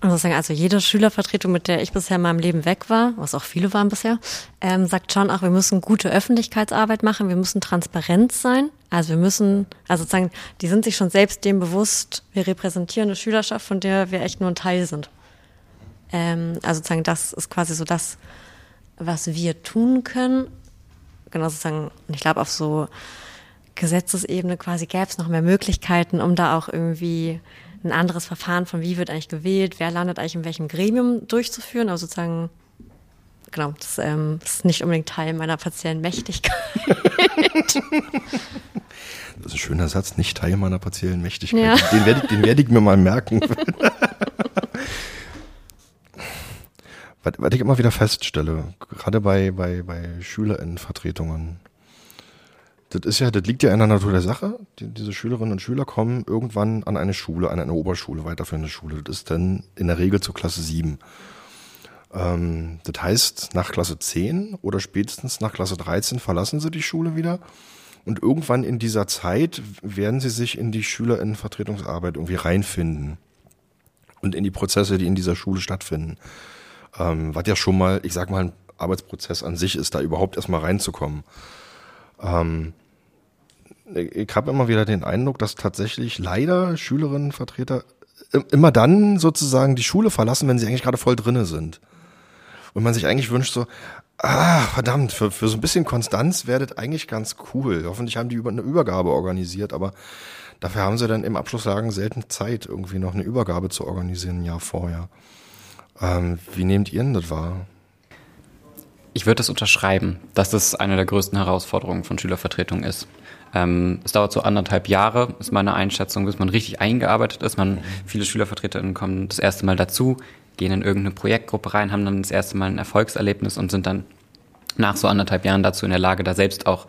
C: Also jede Schülervertretung, mit der ich bisher in meinem Leben weg war, was auch viele waren bisher, ähm, sagt schon auch, wir müssen gute Öffentlichkeitsarbeit machen, wir müssen transparent sein. Also wir müssen, also sozusagen, die sind sich schon selbst dem bewusst, wir repräsentieren eine Schülerschaft, von der wir echt nur ein Teil sind. Ähm, also sozusagen, das ist quasi so das, was wir tun können. Genau sozusagen, ich glaube auf so Gesetzesebene quasi gäbe es noch mehr Möglichkeiten, um da auch irgendwie ein anderes Verfahren von wie wird eigentlich gewählt, wer landet eigentlich in welchem Gremium durchzuführen. Also sozusagen, genau, das, ähm, das ist nicht unbedingt Teil meiner partiellen Mächtigkeit. [LAUGHS]
A: Das ist ein schöner Satz, nicht Teil meiner partiellen Mächtigkeit. Ja. Den werde ich, den werde ich mir mal merken. [LAUGHS] was, ich immer wieder feststelle, gerade bei, bei, bei SchülerInnenvertretungen, das ist ja, das liegt ja in der Natur der Sache. Die, diese Schülerinnen und Schüler kommen irgendwann an eine Schule, an eine Oberschule, weiterführende Schule. Das ist dann in der Regel zur Klasse 7. Ähm, das heißt, nach Klasse 10 oder spätestens nach Klasse 13 verlassen sie die Schule wieder. Und irgendwann in dieser Zeit werden sie sich in die Schülerinnenvertretungsarbeit irgendwie reinfinden. Und in die Prozesse, die in dieser Schule stattfinden. Ähm, was ja schon mal, ich sag mal, ein Arbeitsprozess an sich ist, da überhaupt erstmal reinzukommen. Ähm, ich habe immer wieder den Eindruck, dass tatsächlich leider Schülerinnen, Vertreter immer dann sozusagen die Schule verlassen, wenn sie eigentlich gerade voll drinne sind. Und man sich eigentlich wünscht so, ah, verdammt, für, für so ein bisschen Konstanz werdet eigentlich ganz cool. Hoffentlich haben die über eine Übergabe organisiert, aber dafür haben sie dann im Abschlusslagen selten Zeit, irgendwie noch eine Übergabe zu organisieren, ein Jahr vorher. Ähm, wie nehmt ihr denn das wahr?
B: Ich würde das unterschreiben, dass das eine der größten Herausforderungen von Schülervertretung ist. Ähm, es dauert so anderthalb Jahre, ist meine Einschätzung, bis man richtig eingearbeitet ist. Man, viele SchülervertreterInnen kommen das erste Mal dazu, gehen in irgendeine Projektgruppe rein, haben dann das erste Mal ein Erfolgserlebnis und sind dann nach so anderthalb Jahren dazu in der Lage, da selbst auch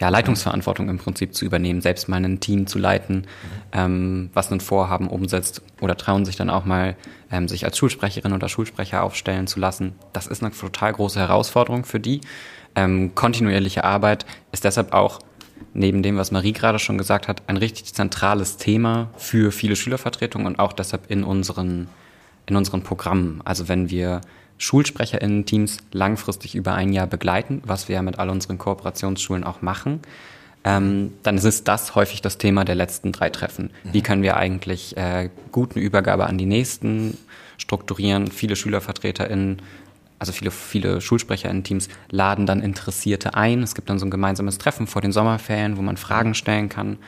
B: ja, Leitungsverantwortung im Prinzip zu übernehmen, selbst mal ein Team zu leiten, ähm, was ein Vorhaben umsetzt oder trauen sich dann auch mal, ähm, sich als Schulsprecherin oder Schulsprecher aufstellen zu lassen. Das ist eine total große Herausforderung für die. Ähm, kontinuierliche Arbeit ist deshalb auch neben dem, was Marie gerade schon gesagt hat, ein richtig zentrales Thema für viele Schülervertretungen und auch deshalb in unseren, in unseren Programmen. Also wenn wir SchulsprecherInnen-Teams langfristig über ein Jahr begleiten, was wir ja mit all unseren Kooperationsschulen auch machen, ähm, dann ist das häufig das Thema der letzten drei Treffen. Wie können wir eigentlich äh, gut eine Übergabe an die nächsten strukturieren? Viele SchülervertreterInnen, also viele, viele SchulsprecherInnen-Teams laden dann Interessierte ein. Es gibt dann so ein gemeinsames Treffen vor den Sommerferien, wo man Fragen stellen kann.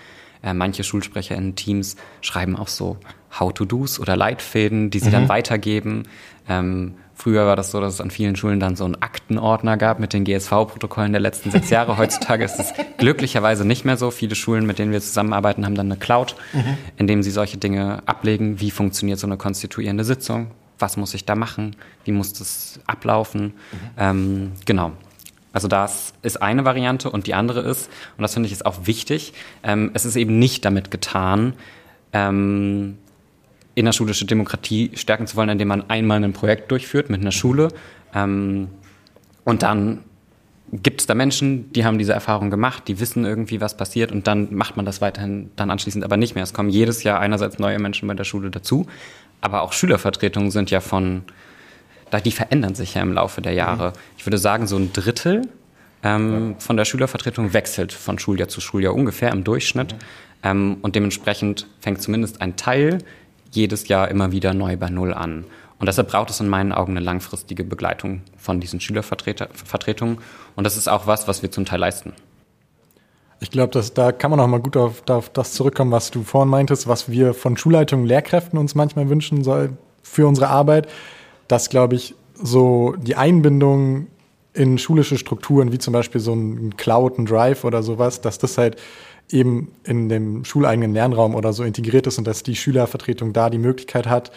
B: Äh, manche SchulsprecherInnen-Teams schreiben auch so How-to-Dos oder Leitfäden, die sie mhm. dann weitergeben. Ähm, Früher war das so, dass es an vielen Schulen dann so einen Aktenordner gab mit den GSV-Protokollen der letzten sechs Jahre. Heutzutage ist es glücklicherweise nicht mehr so. Viele Schulen, mit denen wir zusammenarbeiten, haben dann eine Cloud, mhm. in dem sie solche Dinge ablegen. Wie funktioniert so eine konstituierende Sitzung? Was muss ich da machen? Wie muss das ablaufen? Mhm. Ähm, genau. Also das ist eine Variante und die andere ist, und das finde ich ist auch wichtig, ähm, es ist eben nicht damit getan, ähm, innerschulische Demokratie stärken zu wollen, indem man einmal ein Projekt durchführt mit einer Schule ähm, und dann gibt es da Menschen, die haben diese Erfahrung gemacht, die wissen irgendwie, was passiert und dann macht man das weiterhin dann anschließend aber nicht mehr. Es kommen jedes Jahr einerseits neue Menschen bei der Schule dazu, aber auch Schülervertretungen sind ja von die verändern sich ja im Laufe der Jahre. Ich würde sagen, so ein Drittel ähm, von der Schülervertretung wechselt von Schuljahr zu Schuljahr ungefähr im Durchschnitt. Ähm, und dementsprechend fängt zumindest ein Teil jedes Jahr immer wieder neu bei Null an. Und deshalb braucht es in meinen Augen eine langfristige Begleitung von diesen Schülervertretungen. Und das ist auch was, was wir zum Teil leisten.
D: Ich glaube, da kann man auch mal gut auf, auf, das zurückkommen, was du vorhin meintest, was wir von Schulleitungen, Lehrkräften uns manchmal wünschen soll für unsere Arbeit dass, glaube ich, so die Einbindung in schulische Strukturen, wie zum Beispiel so ein Cloud, ein Drive oder sowas, dass das halt eben in dem schuleigenen Lernraum oder so integriert ist und dass die Schülervertretung da die Möglichkeit hat,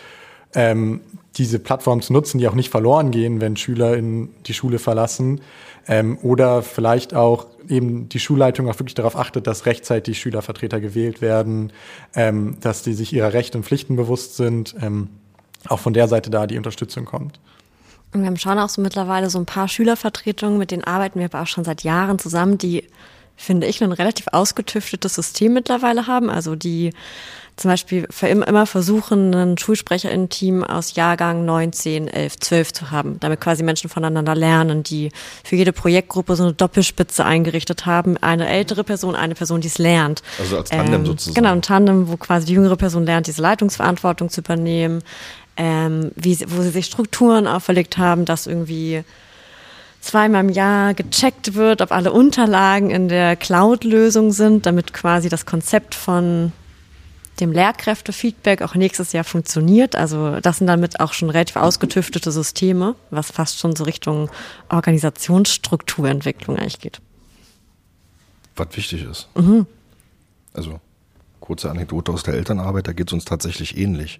D: ähm, diese Plattform zu nutzen, die auch nicht verloren gehen, wenn Schüler in die Schule verlassen. Ähm, oder vielleicht auch eben die Schulleitung auch wirklich darauf achtet, dass rechtzeitig Schülervertreter gewählt werden, ähm, dass die sich ihrer Rechte und Pflichten bewusst sind. Ähm, auch von der Seite da die Unterstützung kommt.
C: Und wir haben schon auch so mittlerweile so ein paar Schülervertretungen, mit denen arbeiten wir aber auch schon seit Jahren zusammen, die, finde ich, ein relativ ausgetüftetes System mittlerweile haben. Also die zum Beispiel immer versuchen, ein Schulsprecherin-Team aus Jahrgang 9, 10, 11, 12 zu haben, damit quasi Menschen voneinander lernen, die für jede Projektgruppe so eine Doppelspitze eingerichtet haben. Eine ältere Person, eine Person, die es lernt.
A: Also als Tandem ähm, sozusagen.
C: Genau, ein Tandem, wo quasi die jüngere Person lernt, diese Leitungsverantwortung zu übernehmen ähm, wie, wo sie sich Strukturen auferlegt haben, dass irgendwie zweimal im Jahr gecheckt wird, ob alle Unterlagen in der Cloud-Lösung sind, damit quasi das Konzept von dem Lehrkräftefeedback auch nächstes Jahr funktioniert. Also das sind damit auch schon relativ ausgetüftete Systeme, was fast schon so Richtung Organisationsstrukturentwicklung eigentlich geht.
A: Was wichtig ist. Mhm. Also kurze Anekdote aus der Elternarbeit, da geht es uns tatsächlich ähnlich.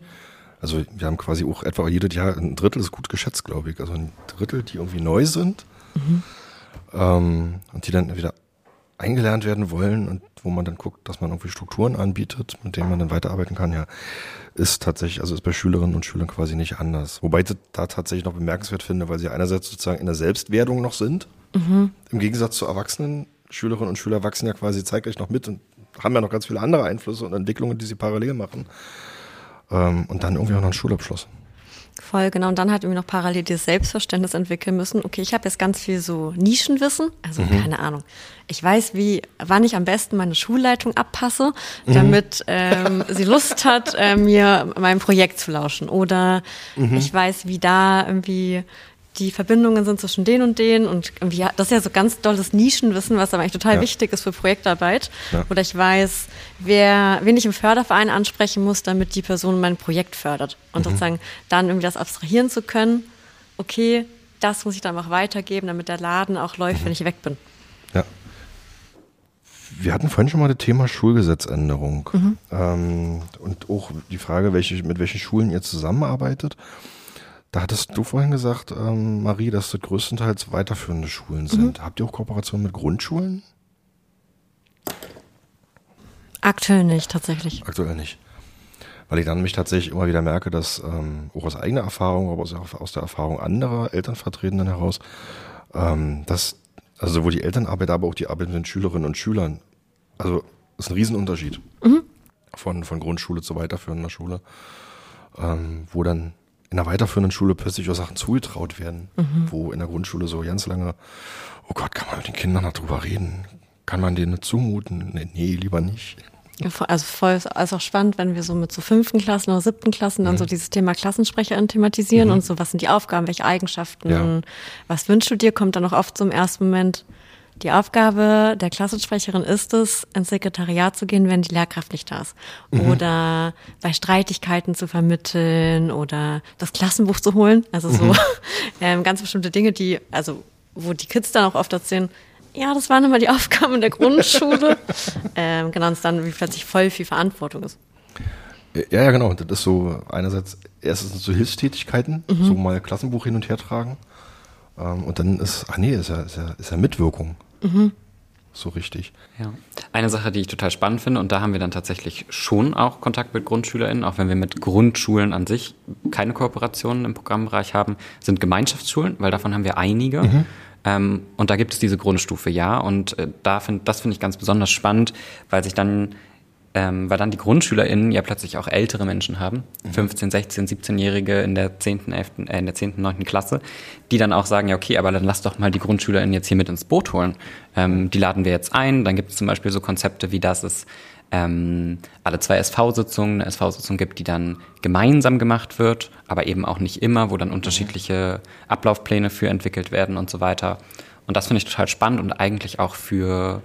A: Also wir haben quasi auch etwa jedes Jahr ein Drittel ist gut geschätzt, glaube ich. Also ein Drittel, die irgendwie neu sind mhm. ähm, und die dann wieder eingelernt werden wollen und wo man dann guckt, dass man irgendwie Strukturen anbietet, mit denen man dann weiterarbeiten kann, ja, ist tatsächlich, also ist bei Schülerinnen und Schülern quasi nicht anders. Wobei ich da tatsächlich noch bemerkenswert finde, weil sie einerseits sozusagen in der Selbstwerdung noch sind, mhm. im Gegensatz zu Erwachsenen. Schülerinnen und Schüler wachsen ja quasi zeitgleich noch mit und haben ja noch ganz viele andere Einflüsse und Entwicklungen, die sie parallel machen. Ähm, und dann irgendwie auch noch einen Schulabschluss.
C: Voll, genau. Und dann halt irgendwie noch parallel dieses Selbstverständnis entwickeln müssen. Okay, ich habe jetzt ganz viel so Nischenwissen, also mhm. keine Ahnung. Ich weiß, wie, wann ich am besten meine Schulleitung abpasse, mhm. damit mhm. ähm, sie Lust hat, äh, mir mein Projekt zu lauschen. Oder mhm. ich weiß, wie da irgendwie die Verbindungen sind zwischen den und den und irgendwie, das ist ja so ganz dolles Nischenwissen, was aber eigentlich total ja. wichtig ist für Projektarbeit. Ja. Oder ich weiß, wer, wen ich im Förderverein ansprechen muss, damit die Person mein Projekt fördert. Und mhm. sozusagen dann irgendwie das abstrahieren zu können, okay, das muss ich dann auch weitergeben, damit der Laden auch läuft, mhm. wenn ich weg bin.
A: Ja. Wir hatten vorhin schon mal das Thema Schulgesetzänderung mhm. ähm, und auch die Frage, welche, mit welchen Schulen ihr zusammenarbeitet. Da hattest du vorhin gesagt, ähm, Marie, dass das größtenteils weiterführende Schulen sind. Mhm. Habt ihr auch Kooperationen mit Grundschulen?
C: Aktuell nicht, tatsächlich.
A: Aktuell nicht. Weil ich dann mich tatsächlich immer wieder merke, dass ähm, auch aus eigener Erfahrung, aber aus, aus der Erfahrung anderer Elternvertretenden heraus, ähm, dass also sowohl die Elternarbeit, aber auch die Arbeit mit den Schülerinnen und Schülern, also ist ein Riesenunterschied mhm. von, von Grundschule zu weiterführender Schule, ähm, wo dann in der weiterführenden Schule plötzlich auch Sachen zugetraut werden, mhm. wo in der Grundschule so ganz lange, oh Gott, kann man mit den Kindern darüber reden? Kann man denen zumuten? Nee, nee lieber nicht.
C: Also voll ist auch spannend, wenn wir so mit so fünften Klassen oder siebten Klassen dann mhm. so dieses Thema Klassensprecherin thematisieren mhm. und so, was sind die Aufgaben, welche Eigenschaften, ja. was wünschst du dir, kommt dann auch oft so im ersten Moment, die Aufgabe der Klassensprecherin ist es, ins Sekretariat zu gehen, wenn die Lehrkraft nicht da ist. Mhm. Oder bei Streitigkeiten zu vermitteln oder das Klassenbuch zu holen. Also so mhm. [LAUGHS] ähm, ganz bestimmte Dinge, die, also wo die Kids dann auch oft erzählen, ja, das waren immer die [LAUGHS] Aufgaben in der Grundschule. [LAUGHS] ähm, genau, und dann wie plötzlich voll viel Verantwortung ist.
A: Ja, ja, genau. Das ist so einerseits erstens so Hilfstätigkeiten, mhm. so mal Klassenbuch hin und her tragen. Ähm, und dann ist, ach nee, ist ja, ist ja, ist ja Mitwirkung. Mhm. So richtig.
B: Ja. Eine Sache, die ich total spannend finde, und da haben wir dann tatsächlich schon auch Kontakt mit GrundschülerInnen, auch wenn wir mit Grundschulen an sich keine Kooperationen im Programmbereich haben, sind Gemeinschaftsschulen, weil davon haben wir einige. Mhm. Ähm, und da gibt es diese Grundstufe, ja. Und äh, da find, das finde ich ganz besonders spannend, weil sich dann ähm, weil dann die GrundschülerInnen ja plötzlich auch ältere Menschen haben, 15, 16, 17-Jährige in der 10., 11., äh, in der 10., 9. Klasse, die dann auch sagen, ja okay, aber dann lass doch mal die GrundschülerInnen jetzt hier mit ins Boot holen. Ähm, die laden wir jetzt ein, dann gibt es zum Beispiel so Konzepte wie das es ähm, alle zwei SV-Sitzungen, eine SV-Sitzung gibt, die dann gemeinsam gemacht wird, aber eben auch nicht immer, wo dann unterschiedliche Ablaufpläne für entwickelt werden und so weiter. Und das finde ich total spannend und eigentlich auch für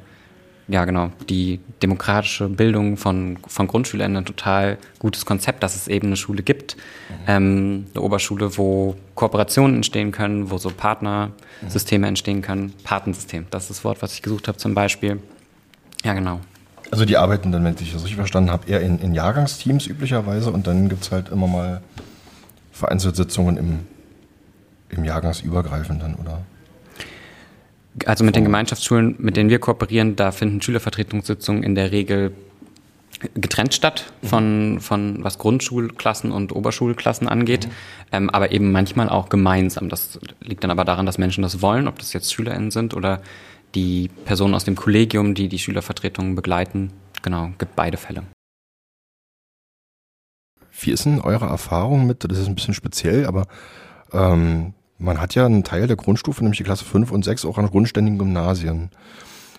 B: ja genau, die demokratische Bildung von, von Grundschülern ein total gutes Konzept, dass es eben eine Schule gibt, mhm. ähm, eine Oberschule, wo Kooperationen entstehen können, wo so Partnersysteme mhm. entstehen können. Patensystem, das ist das Wort, was ich gesucht habe zum Beispiel. Ja, genau.
A: Also die arbeiten dann, wenn ich das richtig verstanden habe, eher in, in Jahrgangsteams üblicherweise und dann gibt es halt immer mal vereinzelt Sitzungen im, im Jahrgangsübergreifend dann, oder?
B: Also mit den Gemeinschaftsschulen, mit denen wir kooperieren, da finden Schülervertretungssitzungen in der Regel getrennt statt von, von was Grundschulklassen und Oberschulklassen angeht, mhm. ähm, aber eben manchmal auch gemeinsam. Das liegt dann aber daran, dass Menschen das wollen, ob das jetzt SchülerInnen sind oder die Personen aus dem Kollegium, die die Schülervertretungen begleiten. Genau, gibt beide Fälle.
A: Wie ist denn eure Erfahrung mit, das ist ein bisschen speziell, aber ähm, man hat ja einen Teil der Grundstufe, nämlich die Klasse 5 und 6, auch an grundständigen Gymnasien.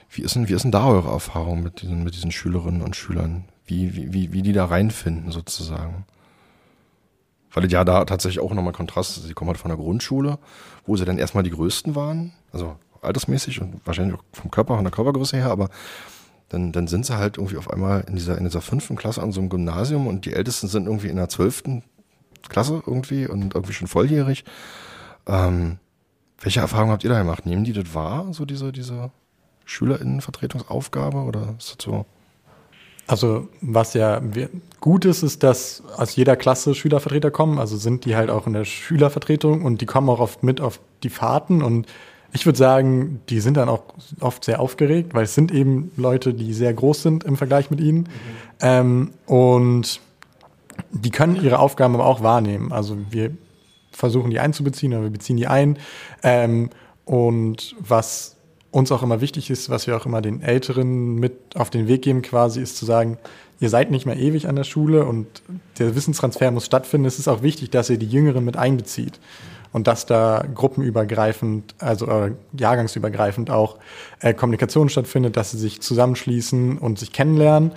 A: Wie ist denn, wie ist denn da eure Erfahrung mit diesen, mit diesen Schülerinnen und Schülern? Wie, wie, wie, die da reinfinden, sozusagen? Weil ja da tatsächlich auch nochmal Kontrast ist. Sie kommen halt von der Grundschule, wo sie dann erstmal die Größten waren, also altersmäßig und wahrscheinlich auch vom Körper, von der Körpergröße her, aber dann, dann sind sie halt irgendwie auf einmal in dieser, in dieser fünften Klasse an so einem Gymnasium und die Ältesten sind irgendwie in der zwölften Klasse irgendwie und irgendwie schon volljährig. Ähm, welche Erfahrungen habt ihr da gemacht? Nehmen die das wahr, so diese, diese SchülerInnenvertretungsaufgabe oder ist das so?
D: Also was ja gut ist, ist, dass aus jeder Klasse Schülervertreter kommen. Also sind die halt auch in der Schülervertretung und die kommen auch oft mit auf die Fahrten. Und ich würde sagen, die sind dann auch oft sehr aufgeregt, weil es sind eben Leute, die sehr groß sind im Vergleich mit ihnen. Mhm. Ähm, und die können ihre Aufgaben aber auch wahrnehmen. Also wir versuchen die einzubeziehen oder wir beziehen die ein. Ähm, und was uns auch immer wichtig ist, was wir auch immer den Älteren mit auf den Weg geben quasi, ist zu sagen, ihr seid nicht mehr ewig an der Schule und der Wissenstransfer muss stattfinden. Es ist auch wichtig, dass ihr die Jüngeren mit einbezieht und dass da gruppenübergreifend, also äh, jahrgangsübergreifend auch äh, Kommunikation stattfindet, dass sie sich zusammenschließen und sich kennenlernen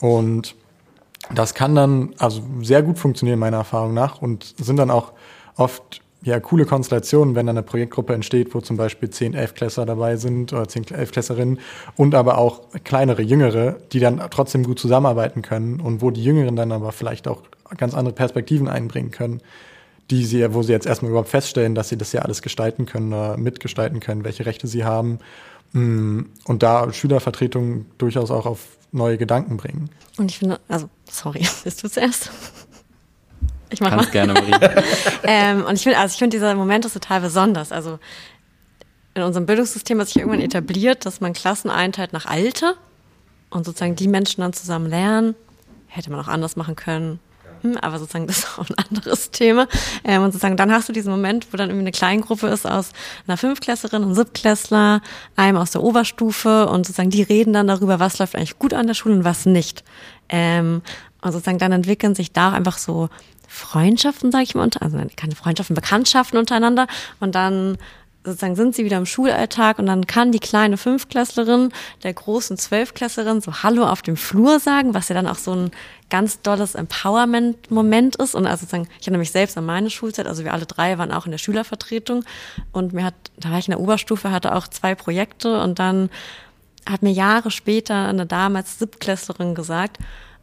D: und das kann dann also sehr gut funktionieren meiner Erfahrung nach und sind dann auch oft ja, coole Konstellationen, wenn dann eine Projektgruppe entsteht, wo zum Beispiel 10, 11 Klässler dabei sind oder 10, 11 Klässlerinnen und aber auch kleinere, jüngere, die dann trotzdem gut zusammenarbeiten können und wo die Jüngeren dann aber vielleicht auch ganz andere Perspektiven einbringen können, die sie, wo sie jetzt erstmal überhaupt feststellen, dass sie das ja alles gestalten können oder mitgestalten können, welche Rechte sie haben mm, und da Schülervertretungen durchaus auch auf neue Gedanken bringen.
C: Und ich finde, also, sorry, [LAUGHS] bist du zuerst?
B: Ich mach Kannst mal. gerne, Marie. [LAUGHS]
C: ähm, und ich finde, also ich finde, dieser Moment ist total besonders. Also in unserem Bildungssystem hat sich irgendwann etabliert, dass man Klassen einteilt nach Alter und sozusagen die Menschen dann zusammen lernen. Hätte man auch anders machen können. Hm, aber sozusagen das ist auch ein anderes Thema. Ähm, und sozusagen dann hast du diesen Moment, wo dann irgendwie eine Kleingruppe ist aus einer Fünfklässlerin und Siebtklässler, einem aus der Oberstufe und sozusagen die reden dann darüber, was läuft eigentlich gut an der Schule und was nicht. Ähm, und sozusagen dann entwickeln sich da einfach so Freundschaften, sage ich mal, unter, also keine Freundschaften, Bekanntschaften untereinander. Und dann sozusagen sind sie wieder im Schulalltag und dann kann die kleine Fünfklässlerin der großen Zwölfklässlerin so Hallo auf dem Flur sagen, was ja dann auch so ein ganz dolles Empowerment-Moment ist. Und also sozusagen, ich erinnere mich selbst an meine Schulzeit, also wir alle drei waren auch in der Schülervertretung. Und mir hat, da war ich in der Oberstufe, hatte auch zwei Projekte. Und dann hat mir Jahre später eine damals Siebtklässlerin gesagt,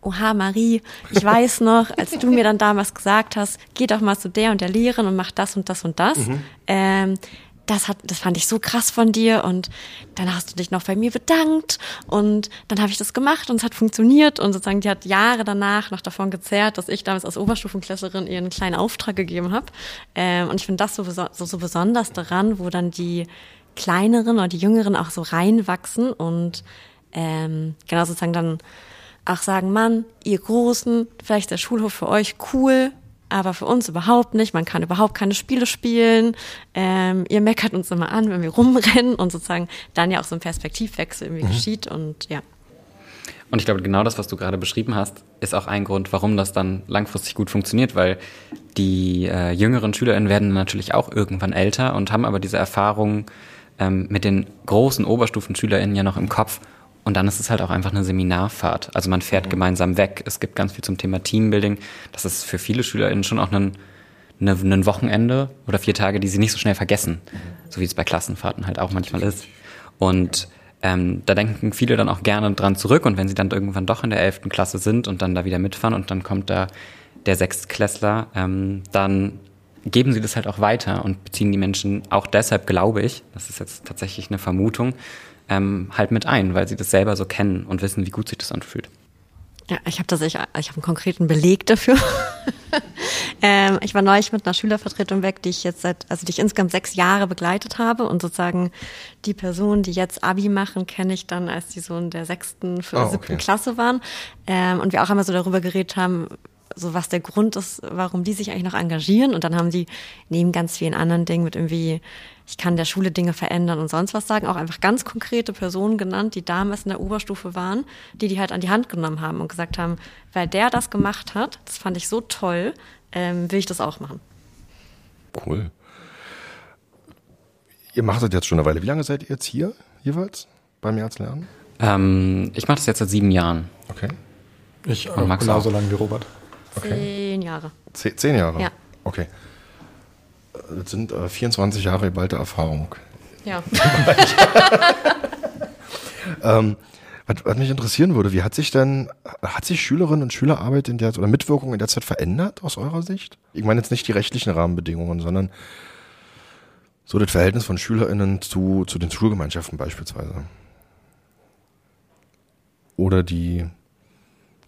C: oha Marie, ich weiß noch, als du mir dann damals gesagt hast, geh doch mal zu der und der Lehrerin und mach das und das und das. Mhm. Ähm, das hat, das fand ich so krass von dir und dann hast du dich noch bei mir bedankt und dann habe ich das gemacht und es hat funktioniert und sozusagen die hat Jahre danach noch davon gezerrt, dass ich damals als Oberstufenklässlerin ihr einen kleinen Auftrag gegeben habe ähm, und ich finde das so, so, so besonders daran, wo dann die kleineren oder die jüngeren auch so reinwachsen und ähm, genau sozusagen dann auch sagen, Mann, ihr Großen, vielleicht ist der Schulhof für euch cool, aber für uns überhaupt nicht. Man kann überhaupt keine Spiele spielen. Ähm, ihr meckert uns immer an, wenn wir rumrennen und sozusagen dann ja auch so ein Perspektivwechsel irgendwie mhm. geschieht und ja.
B: Und ich glaube, genau das, was du gerade beschrieben hast, ist auch ein Grund, warum das dann langfristig gut funktioniert, weil die äh, jüngeren SchülerInnen werden natürlich auch irgendwann älter und haben aber diese Erfahrung ähm, mit den großen Oberstufenschülerinnen ja noch im Kopf und dann ist es halt auch einfach eine Seminarfahrt. Also man fährt mhm. gemeinsam weg. Es gibt ganz viel zum Thema Teambuilding. Das ist für viele SchülerInnen schon auch ein, eine, ein Wochenende oder vier Tage, die sie nicht so schnell vergessen. Mhm. So wie es bei Klassenfahrten halt auch manchmal ist. Und ähm, da denken viele dann auch gerne dran zurück. Und wenn sie dann irgendwann doch in der elften Klasse sind und dann da wieder mitfahren und dann kommt da der Sechstklässler, ähm, dann geben sie das halt auch weiter und beziehen die Menschen auch deshalb, glaube ich, das ist jetzt tatsächlich eine Vermutung, ähm, halt mit ein, weil sie das selber so kennen und wissen, wie gut sich das anfühlt.
C: Ja, ich habe tatsächlich, ich habe einen konkreten Beleg dafür. [LAUGHS] ähm, ich war neulich mit einer Schülervertretung weg, die ich jetzt seit, also die ich insgesamt sechs Jahre begleitet habe und sozusagen die Personen, die jetzt Abi machen, kenne ich dann, als die so in der sechsten, oh, siebten okay. Klasse waren. Ähm, und wir auch einmal so darüber geredet haben, so was der Grund ist, warum die sich eigentlich noch engagieren. Und dann haben sie neben ganz vielen anderen Dingen mit irgendwie, ich kann der Schule Dinge verändern und sonst was sagen, auch einfach ganz konkrete Personen genannt, die damals in der Oberstufe waren, die die halt an die Hand genommen haben und gesagt haben, weil der das gemacht hat, das fand ich so toll, ähm, will ich das auch machen.
A: Cool. Ihr macht das jetzt schon eine Weile. Wie lange seid ihr jetzt hier jeweils beim März lernen?
B: Ähm, ich mache das jetzt seit sieben Jahren.
A: Okay.
D: Ich auch genauso lange wie Robert.
C: Okay. Zehn Jahre.
A: Zehn, zehn Jahre?
C: Ja.
A: Okay. Das sind äh, 24 Jahre geballte Erfahrung.
C: Ja. [LAUGHS]
A: ähm, was, was, mich interessieren würde, wie hat sich denn, hat sich Schülerinnen und Schülerarbeit in der oder Mitwirkung in der Zeit verändert aus eurer Sicht? Ich meine jetzt nicht die rechtlichen Rahmenbedingungen, sondern so das Verhältnis von SchülerInnen zu, zu den Schulgemeinschaften beispielsweise. Oder die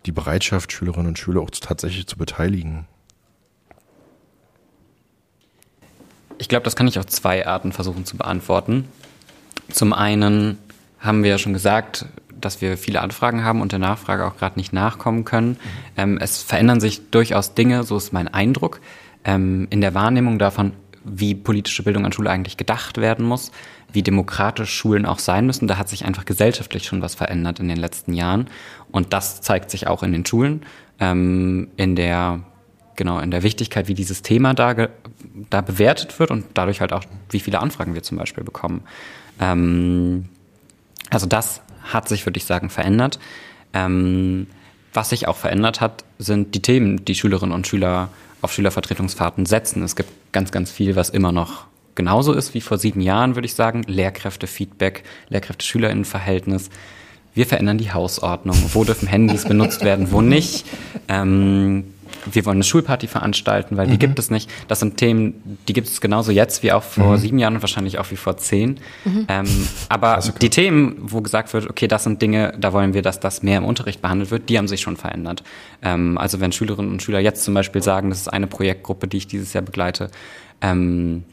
A: die Bereitschaft, Schülerinnen und Schüler auch tatsächlich zu beteiligen?
B: Ich glaube, das kann ich auf zwei Arten versuchen zu beantworten. Zum einen haben wir ja schon gesagt, dass wir viele Anfragen haben und der Nachfrage auch gerade nicht nachkommen können. Mhm. Ähm, es verändern sich durchaus Dinge, so ist mein Eindruck, ähm, in der Wahrnehmung davon, wie politische Bildung an Schule eigentlich gedacht werden muss, wie demokratisch Schulen auch sein müssen. Da hat sich einfach gesellschaftlich schon was verändert in den letzten Jahren. Und das zeigt sich auch in den Schulen, ähm, in der genau in der Wichtigkeit, wie dieses Thema da, da bewertet wird und dadurch halt auch, wie viele Anfragen wir zum Beispiel bekommen. Ähm, also das hat sich, würde ich sagen, verändert. Ähm, was sich auch verändert hat, sind die Themen, die Schülerinnen und Schüler auf Schülervertretungsfahrten setzen. Es gibt ganz, ganz viel, was immer noch genauso ist wie vor sieben Jahren, würde ich sagen. Lehrkräfte-Feedback, Lehrkräfte-Schülerinnen-Verhältnis. Wir verändern die Hausordnung. Wo dürfen Handys benutzt werden, wo nicht? Ähm, wir wollen eine Schulparty veranstalten, weil die mhm. gibt es nicht. Das sind Themen, die gibt es genauso jetzt wie auch vor mhm. sieben Jahren und wahrscheinlich auch wie vor zehn. Mhm. Ähm, aber also die Themen, wo gesagt wird, okay, das sind Dinge, da wollen wir, dass das mehr im Unterricht behandelt wird, die haben sich schon verändert. Ähm, also wenn Schülerinnen und Schüler jetzt zum Beispiel sagen, das ist eine Projektgruppe, die ich dieses Jahr begleite, ähm,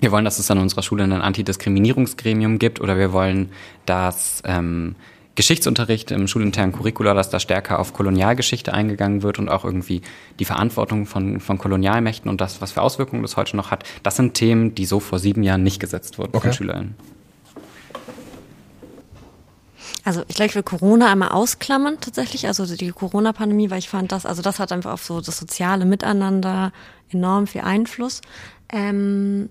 B: wir wollen, dass es an unserer Schule ein Antidiskriminierungsgremium gibt oder wir wollen, dass ähm, Geschichtsunterricht im schulinternen Curricula, dass da stärker auf Kolonialgeschichte eingegangen wird und auch irgendwie die Verantwortung von, von Kolonialmächten und das, was für Auswirkungen das heute noch hat. Das sind Themen, die so vor sieben Jahren nicht gesetzt wurden okay. von SchülerInnen.
C: Also ich glaube, ich will Corona einmal ausklammern tatsächlich, also die Corona-Pandemie, weil ich fand das, also das hat einfach auf so das soziale Miteinander enorm viel Einfluss. Ähm,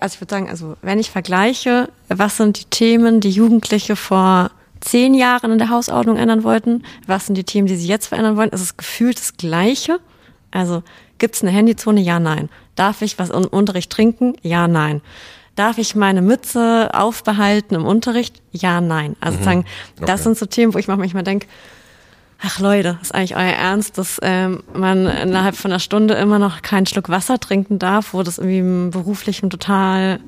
C: also ich würde sagen, also wenn ich vergleiche, was sind die Themen, die Jugendliche vor zehn Jahren in der Hausordnung ändern wollten, was sind die Themen, die sie jetzt verändern wollen, ist es gefühlt das Gleiche. Also gibt es eine Handyzone? Ja, nein. Darf ich was im Unterricht trinken? Ja, nein. Darf ich meine Mütze aufbehalten im Unterricht? Ja, nein. Also mhm. sagen, das okay. sind so Themen, wo ich manchmal denke, ach Leute, ist eigentlich euer Ernst, dass ähm, man innerhalb von einer Stunde immer noch keinen Schluck Wasser trinken darf, wo das irgendwie im beruflichen total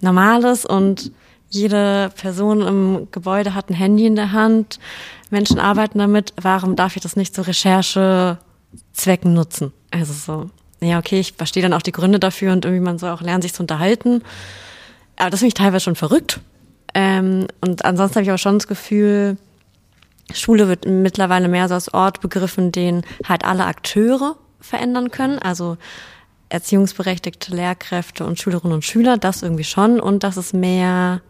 C: normal ist und jede Person im Gebäude hat ein Handy in der Hand, Menschen arbeiten damit, warum darf ich das nicht zu Recherchezwecken nutzen? Also so, ja, okay, ich verstehe dann auch die Gründe dafür und irgendwie man soll auch lernen, sich zu unterhalten. Aber das finde ich teilweise schon verrückt. Ähm, und ansonsten habe ich aber schon das Gefühl, Schule wird mittlerweile mehr so als Ort begriffen, den halt alle Akteure verändern können. Also erziehungsberechtigte Lehrkräfte und Schülerinnen und Schüler, das irgendwie schon. Und dass es mehr,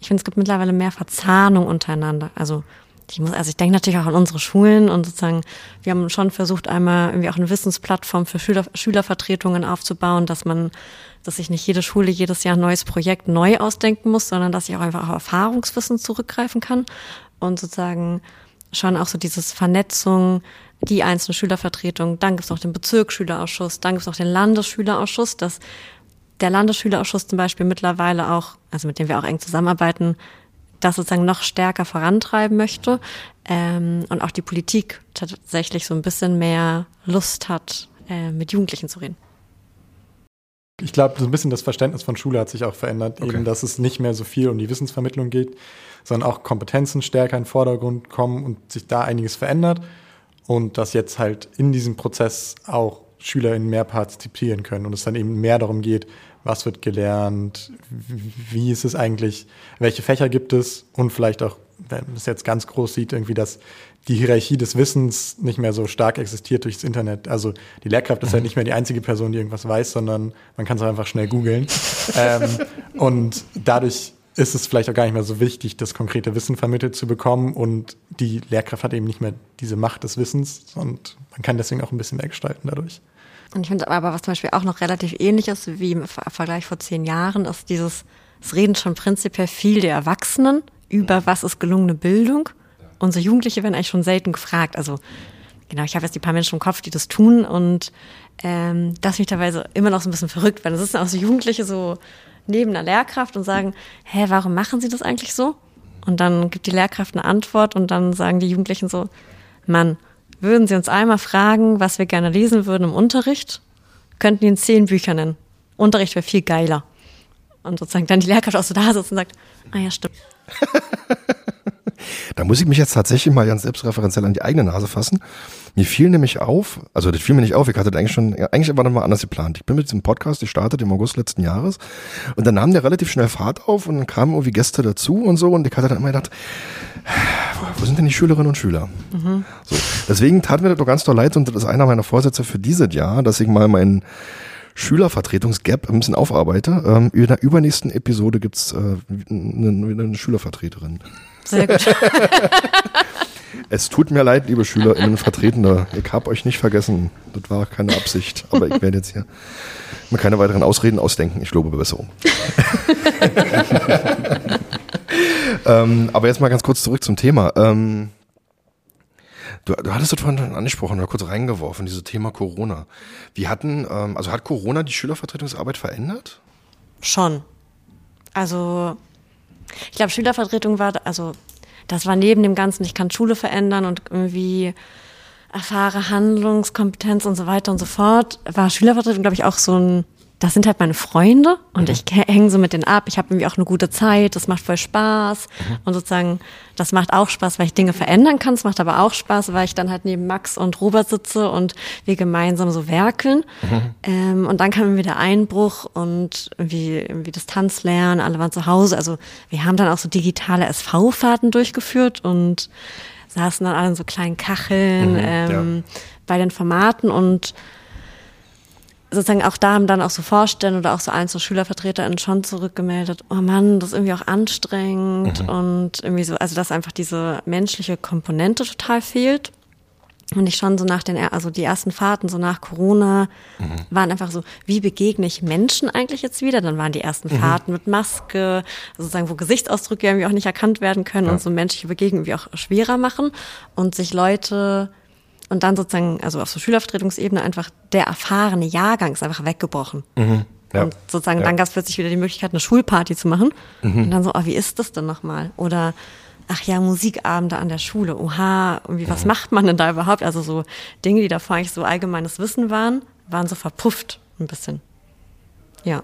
C: ich finde, es gibt mittlerweile mehr Verzahnung untereinander. Also ich muss, also ich denke natürlich auch an unsere Schulen und sozusagen, wir haben schon versucht, einmal irgendwie auch eine Wissensplattform für Schüler, Schülervertretungen aufzubauen, dass man, dass sich nicht jede Schule jedes Jahr ein neues Projekt neu ausdenken muss, sondern dass ich auch einfach auf Erfahrungswissen zurückgreifen kann und sozusagen schon auch so dieses Vernetzung, die einzelne Schülervertretung, dann gibt's noch den Bezirksschülerausschuss, dann gibt's noch den Landesschülerausschuss, dass der Landesschülerausschuss zum Beispiel mittlerweile auch, also mit dem wir auch eng zusammenarbeiten, das sozusagen noch stärker vorantreiben möchte ähm, und auch die Politik tatsächlich so ein bisschen mehr Lust hat, äh, mit Jugendlichen zu reden.
D: Ich glaube, so ein bisschen das Verständnis von Schule hat sich auch verändert,
A: Okay.
D: eben, dass es nicht mehr so viel um die Wissensvermittlung geht, sondern auch Kompetenzen stärker in den Vordergrund kommen und sich da einiges verändert und dass jetzt halt in diesem Prozess auch SchülerInnen mehr partizipieren können und es dann eben mehr darum geht, was wird gelernt, wie ist es eigentlich, welche Fächer gibt es und vielleicht auch, wenn man es jetzt ganz groß sieht, irgendwie, dass die Hierarchie des Wissens nicht mehr so stark existiert durchs Internet. Also die Lehrkraft ist ja nicht mehr die einzige Person, die irgendwas weiß, sondern man kann es auch einfach schnell googeln. [LAUGHS] ähm, und dadurch ist es vielleicht auch gar nicht mehr so wichtig, das konkrete Wissen vermittelt zu bekommen und die Lehrkraft hat eben nicht mehr diese Macht des Wissens und man kann deswegen auch ein bisschen mehr gestalten dadurch.
C: Und ich finde aber, was zum Beispiel auch noch relativ ähnlich ist, wie im Ver- Vergleich vor zehn Jahren, ist dieses, es reden schon prinzipiell viel der Erwachsenen über, was ist gelungene Bildung. Unsere Jugendliche werden eigentlich schon selten gefragt. Also, genau, ich habe jetzt die paar Menschen im Kopf, die das tun und ähm, das finde ich teilweise immer noch so ein bisschen verrückt, weil es sitzen auch so Jugendliche so neben einer Lehrkraft und sagen, hä, warum machen sie das eigentlich so? Und dann gibt die Lehrkraft eine Antwort und dann sagen die Jugendlichen so, Mann, würden Sie uns einmal fragen, was wir gerne lesen würden im Unterricht? Könnten Ihnen zehn Bücher nennen. Unterricht wäre viel geiler. Und sozusagen dann die Lehrkraft auch so da sitzt und sagt, ah ja, stimmt. [LAUGHS]
A: Da muss ich mich jetzt tatsächlich mal ganz selbstreferenziell an die eigene Nase fassen. Mir fiel nämlich auf, also das fiel mir nicht auf, ich hatte das eigentlich schon, eigentlich war das mal anders geplant. Ich bin mit diesem Podcast gestartet im August letzten Jahres und dann nahm der relativ schnell Fahrt auf und dann kamen irgendwie Gäste dazu und so und ich hatte dann immer gedacht, wo sind denn die Schülerinnen und Schüler? So. Deswegen tat mir das doch ganz doll leid und das ist einer meiner Vorsätze für dieses Jahr, dass ich mal meinen Schülervertretungsgap ein bisschen aufarbeite. Ähm, in der übernächsten Episode gibt's äh, eine, eine Schülervertreterin.
C: Sehr gut. [LAUGHS]
A: Es tut mir leid, liebe SchülerInnen, Vertretende. Ich habe euch nicht vergessen. Das war keine Absicht. Aber ich werde jetzt hier mir keine weiteren Ausreden ausdenken. Ich lobe Besserung. [LAUGHS] ähm, aber jetzt mal ganz kurz zurück zum Thema. Ähm, du, du hattest das vorhin schon angesprochen oder kurz reingeworfen, dieses Thema Corona. Wie hatten, ähm, also hat Corona die Schülervertretungsarbeit verändert?
C: Schon. Also, ich glaube, Schülervertretung war, also, das war neben dem Ganzen, ich kann Schule verändern und irgendwie erfahre Handlungskompetenz und so weiter und so fort, war Schülervertretung, glaube ich, auch so ein, das sind halt meine Freunde und ich hänge so mit denen ab. Ich habe irgendwie auch eine gute Zeit, das macht voll Spaß und sozusagen, das macht auch Spaß, weil ich Dinge verändern kann. Es macht aber auch Spaß, weil ich dann halt neben Max und Robert sitze und wir gemeinsam so werkeln. Ähm, und dann kam irgendwie der Einbruch und irgendwie, irgendwie Distanz lernen, alle waren zu Hause. Also wir haben dann auch so digitale SV-Fahrten durchgeführt und saßen dann alle in so kleinen Kacheln ähm, bei den Formaten und sozusagen auch da haben dann auch so Vorstände oder auch so einzelne SchülervertreterInnen schon zurückgemeldet, oh Mann, das ist irgendwie auch anstrengend und irgendwie so, also dass einfach diese menschliche Komponente total fehlt. Und ich schon so nach den, also die ersten Fahrten, so nach Corona, waren einfach so, wie begegne ich Menschen eigentlich jetzt wieder? Dann waren die ersten Fahrten mit Maske, sozusagen, wo Gesichtsausdrücke irgendwie auch nicht erkannt werden können und so menschliche Begegnungen irgendwie auch schwerer machen und sich Leute und dann sozusagen, also auf so Schülervertretungsebene einfach der erfahrene Jahrgang ist einfach weggebrochen.
A: Ja.
C: Und sozusagen
A: Ja.
C: dann gab es plötzlich wieder die Möglichkeit, eine Schulparty zu machen. Und dann so, oh, wie ist das denn nochmal? Oder ach ja, Musikabende an der Schule, oha, irgendwie, was macht man denn da überhaupt? Also so Dinge, die davor eigentlich so allgemeines Wissen waren, waren so verpufft ein bisschen. Ja.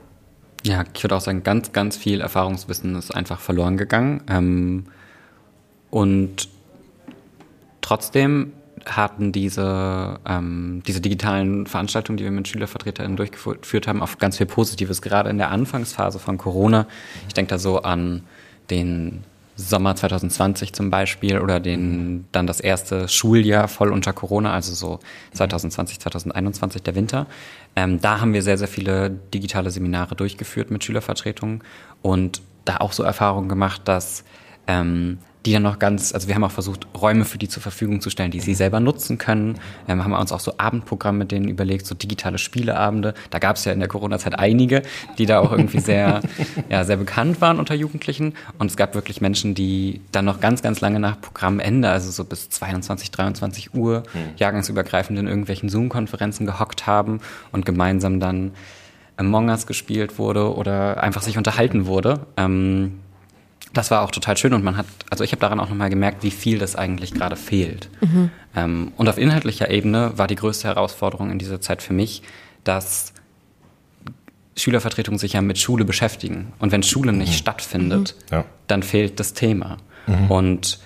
B: Ja, ich würde auch sagen, ganz, ganz viel Erfahrungswissen ist einfach verloren gegangen. Ähm, und trotzdem hatten diese, ähm, diese digitalen Veranstaltungen, die wir mit SchülervertreterInnen durchgeführt haben, auch ganz viel Positives, gerade in der Anfangsphase von Corona. Ich denke da so an den Sommer 2020 zum Beispiel oder den, dann das erste Schuljahr voll unter Corona, also so 2020, 2021, der Winter. Ähm, da haben wir sehr, sehr viele digitale Seminare durchgeführt mit Schülervertretungen und da auch so Erfahrungen gemacht, dass ähm, die dann noch ganz, also wir haben auch versucht, Räume für die zur Verfügung zu stellen, die sie selber nutzen können. Ähm, haben wir uns auch so Abendprogramme mit denen überlegt, so digitale Spieleabende. Da gab es ja in der Corona-Zeit einige, die da auch irgendwie sehr, [LAUGHS] ja, sehr bekannt waren unter Jugendlichen. Und es gab wirklich Menschen, die dann noch ganz, ganz lange nach Programmende, also so bis 22, 23 Uhr, mhm. jahrgangsübergreifend in irgendwelchen Zoom-Konferenzen gehockt haben und gemeinsam dann Among Us gespielt wurde oder einfach sich unterhalten wurde. Ähm, das war auch total schön und man hat, also ich habe daran auch nochmal gemerkt, wie viel das eigentlich gerade fehlt. Mhm. Ähm, und auf inhaltlicher Ebene war die größte Herausforderung in dieser Zeit für mich, dass Schülervertretungen sich ja mit Schule beschäftigen. Und wenn Schule nicht mhm. stattfindet, ja. dann fehlt das Thema. Mhm. Und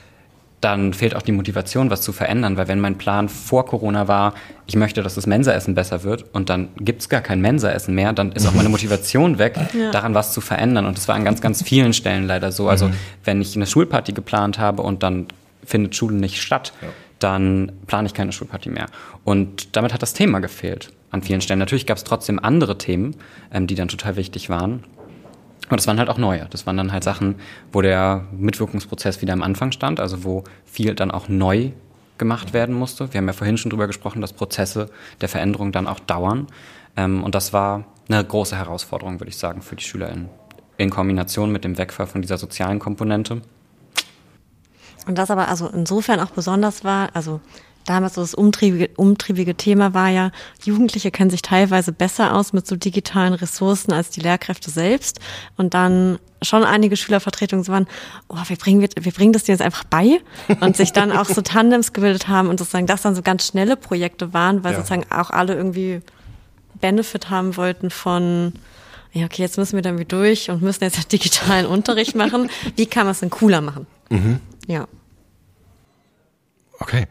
B: dann fehlt auch die Motivation, was zu verändern, weil wenn mein Plan vor Corona war, ich möchte, dass das Mensaessen besser wird und dann gibt es gar kein Mensaessen mehr, dann ist auch meine [LAUGHS] Motivation weg, ja. daran was zu verändern. Und das war an ganz, ganz vielen Stellen leider so. Also mhm. wenn ich eine Schulparty geplant habe und dann findet Schule nicht statt, ja. dann plane ich keine Schulparty mehr. Und damit hat das Thema gefehlt an vielen Stellen. Natürlich gab es trotzdem andere Themen, ähm, die dann total wichtig waren. Und das waren halt auch neue. Das waren dann halt Sachen, wo der Mitwirkungsprozess wieder am Anfang stand, also wo viel dann auch neu gemacht werden musste. Wir haben ja vorhin schon drüber gesprochen, dass Prozesse der Veränderung dann auch dauern. Ähm, und das war eine große Herausforderung, würde ich sagen, für die SchülerInnen. In Kombination mit dem Wegfall von dieser sozialen Komponente.
C: Und das aber also insofern auch besonders war, also damals so das umtriebige, umtriebige Thema war ja, Jugendliche kennen sich teilweise besser aus mit so digitalen Ressourcen als die Lehrkräfte selbst. Und dann schon einige Schülervertretungen waren, oh, wir bringen, wir, wir bringen das dir jetzt einfach bei und sich dann auch so [LAUGHS] Tandems gebildet haben und sozusagen das dann so ganz schnelle Projekte waren, weil ja. sozusagen auch alle irgendwie Benefit haben wollten von, ja, okay, jetzt müssen wir dann wieder durch und müssen jetzt [LAUGHS] digitalen Unterricht machen. Wie kann man es denn cooler machen? Mhm. Ja.
A: Okay.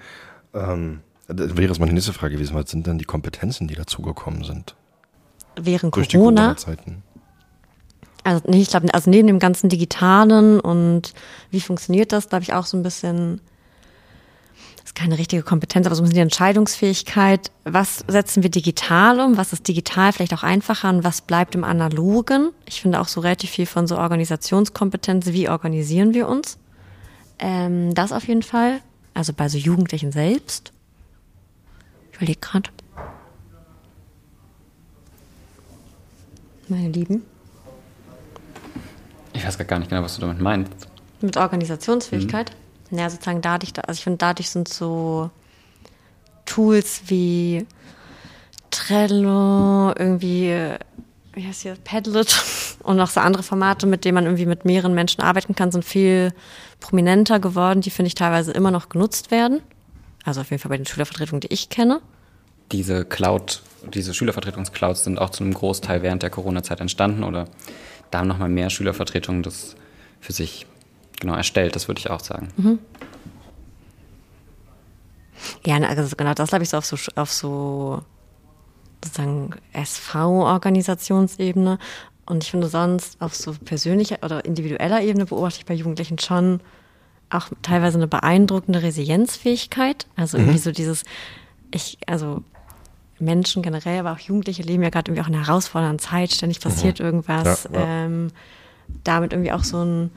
A: Ähm, das wäre jetzt meine nächste Frage gewesen, was sind denn die Kompetenzen, die dazugekommen sind?
C: Während Durch Corona? Die Corona also nee, ich glaube, also neben dem ganzen Digitalen und wie funktioniert das, da habe ich auch so ein bisschen, das ist keine richtige Kompetenz, aber so ein bisschen die Entscheidungsfähigkeit, was setzen wir digital um, was ist digital vielleicht auch einfacher und was bleibt im Analogen. Ich finde auch so relativ viel von so Organisationskompetenzen, wie organisieren wir uns. Ähm, das auf jeden Fall. Also bei so Jugendlichen selbst. Ich überlege gerade. Meine Lieben.
B: Ich weiß gar nicht genau, was du damit meinst.
C: Mit Organisationsfähigkeit? Mhm. Ja, sozusagen dadurch, also ich finde, dadurch sind so Tools wie Trello, irgendwie, wie heißt hier, Padlet und noch so andere Formate, mit denen man irgendwie mit mehreren Menschen arbeiten kann, sind viel prominenter geworden, die finde ich teilweise immer noch genutzt werden. Also auf jeden Fall bei den Schülervertretungen, die ich kenne.
B: Diese Cloud, diese Schülervertretungsclouds sind auch zu einem Großteil während der Corona-Zeit entstanden oder da haben nochmal mehr Schülervertretungen das für sich genau erstellt, das würde ich auch sagen. Mhm.
C: Ja, also genau, das habe ich so auf so, auf so sozusagen SV-Organisationsebene und ich finde sonst auf so persönlicher oder individueller Ebene beobachte ich bei Jugendlichen schon auch teilweise eine beeindruckende Resilienzfähigkeit. Also irgendwie mhm. so dieses, ich, also Menschen generell, aber auch Jugendliche leben ja gerade irgendwie auch in einer herausfordernden Zeit, ständig passiert mhm. irgendwas. Ja, ja. Ähm, damit irgendwie auch so ein,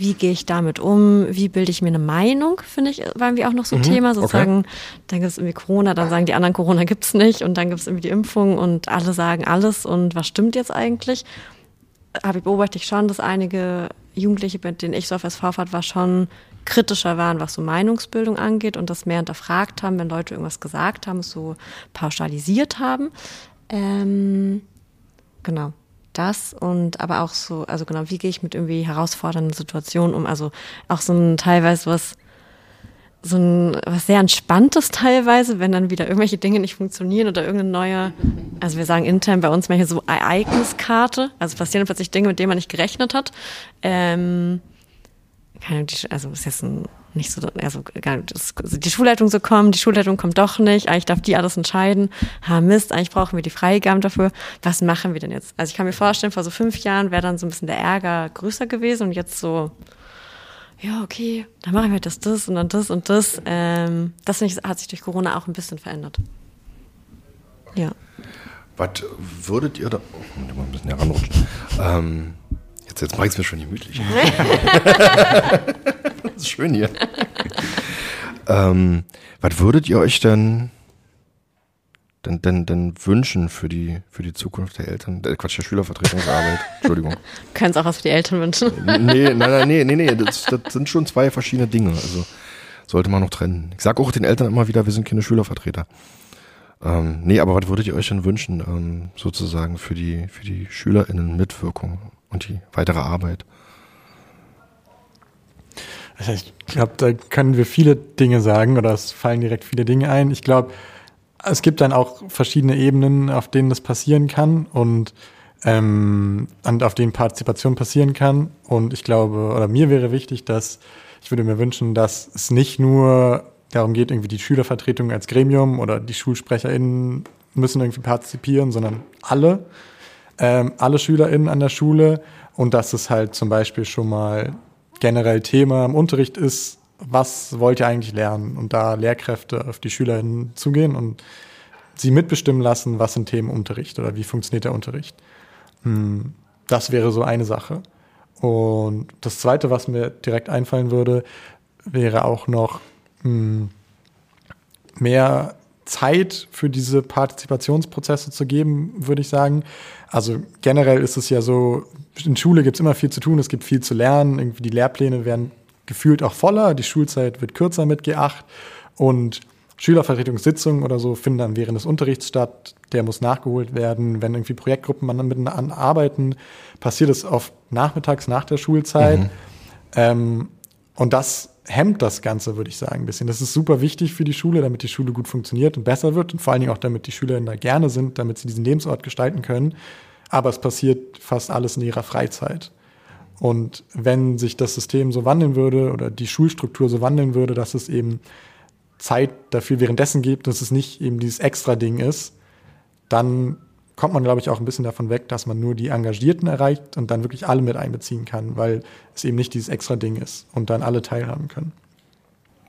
C: wie gehe ich damit um, wie bilde ich mir eine Meinung, finde ich, war irgendwie auch noch so ein mhm, Thema. Sozusagen, okay. dann gibt es irgendwie Corona, dann sagen die anderen, Corona gibt es nicht und dann gibt es irgendwie die Impfung und alle sagen alles und was stimmt jetzt eigentlich? habe ich beobachte ich schon, dass einige Jugendliche, mit denen ich so auf SV fahrt, war schon kritischer waren, was so Meinungsbildung angeht und das mehr hinterfragt haben, wenn Leute irgendwas gesagt haben, so pauschalisiert haben. Ähm, genau. Das und aber auch so, also genau, wie gehe ich mit irgendwie herausfordernden Situationen um? Also auch so ein teilweise was, so ein was sehr entspanntes teilweise, wenn dann wieder irgendwelche Dinge nicht funktionieren oder irgendeine neue, also wir sagen intern bei uns manchmal so Ereigniskarte, also passieren plötzlich Dinge, mit denen man nicht gerechnet hat. Ähm, also ist jetzt ein nicht so, also die Schulleitung so kommen, die Schulleitung kommt doch nicht, eigentlich darf die alles entscheiden. Ha, Mist, eigentlich brauchen wir die Freigaben dafür. Was machen wir denn jetzt? Also ich kann mir vorstellen, vor so fünf Jahren wäre dann so ein bisschen der Ärger größer gewesen und jetzt so, ja, okay, dann machen wir das, das und dann das und das. Ähm, das ich, hat sich durch Corona auch ein bisschen verändert. Ja.
A: Was würdet ihr da, oh, mal ein bisschen heranrutschen, ähm, Jetzt, jetzt mache ich es mir schon gemütlich. [LAUGHS] [LAUGHS] das ist schön hier. ähm, was würdet ihr euch denn, denn, denn, denn wünschen für die, für die Zukunft der Eltern? Der Quatsch, der Schülervertretungsarbeit. [LAUGHS] Entschuldigung.
C: Können es auch was für die Eltern wünschen?
A: nee, nein, nein, nee, nee, nee. Das, das sind schon zwei verschiedene Dinge. Also sollte man noch trennen. Ich sage auch den Eltern immer wieder, wir sind keine Schülervertreter. Ähm, nee, aber was würdet ihr euch denn wünschen, ähm, sozusagen für die, für die SchülerInnen Mitwirkung? Und die weitere Arbeit.
D: Ich glaube, da können wir viele Dinge sagen oder es fallen direkt viele Dinge ein. Ich glaube, es gibt dann auch verschiedene Ebenen, auf denen das passieren kann und, ähm, und auf denen Partizipation passieren kann. Und ich glaube, oder mir wäre wichtig, dass ich würde mir wünschen, dass es nicht nur darum geht, irgendwie die Schülervertretung als Gremium oder die SchulsprecherInnen müssen irgendwie partizipieren, sondern alle ähm, alle SchülerInnen an der Schule und dass es halt zum Beispiel schon mal generell Thema im Unterricht ist, was wollt ihr eigentlich lernen? Und da Lehrkräfte auf die SchülerInnen zugehen und sie mitbestimmen lassen, was sind Themen Unterricht oder wie funktioniert der Unterricht. Hm, das wäre so eine Sache. Und das Zweite, was mir direkt einfallen würde, wäre auch noch hm, mehr Zeit für diese Partizipationsprozesse zu geben, würde ich sagen. Also generell ist es ja so, in Schule gibt es immer viel zu tun, es gibt viel zu lernen, irgendwie die Lehrpläne werden gefühlt auch voller, die Schulzeit wird kürzer mit G8 und Schülervertretungssitzungen oder so finden dann während des Unterrichts statt, der muss nachgeholt werden. Wenn irgendwie Projektgruppen miteinander arbeiten, passiert es oft nachmittags nach der Schulzeit. Mhm. Ähm, und das hemmt das Ganze, würde ich sagen, ein bisschen. Das ist super wichtig für die Schule, damit die Schule gut funktioniert und besser wird und vor allen Dingen auch, damit die Schülerinnen da gerne sind, damit sie diesen Lebensort gestalten können. Aber es passiert fast alles in ihrer Freizeit. Und wenn sich das System so wandeln würde oder die Schulstruktur so wandeln würde, dass es eben Zeit dafür währenddessen gibt, dass es nicht eben dieses extra Ding ist, dann kommt man, glaube ich, auch ein bisschen davon weg, dass man nur die Engagierten erreicht und dann wirklich alle mit einbeziehen kann, weil es eben nicht dieses extra Ding ist und dann alle teilhaben können.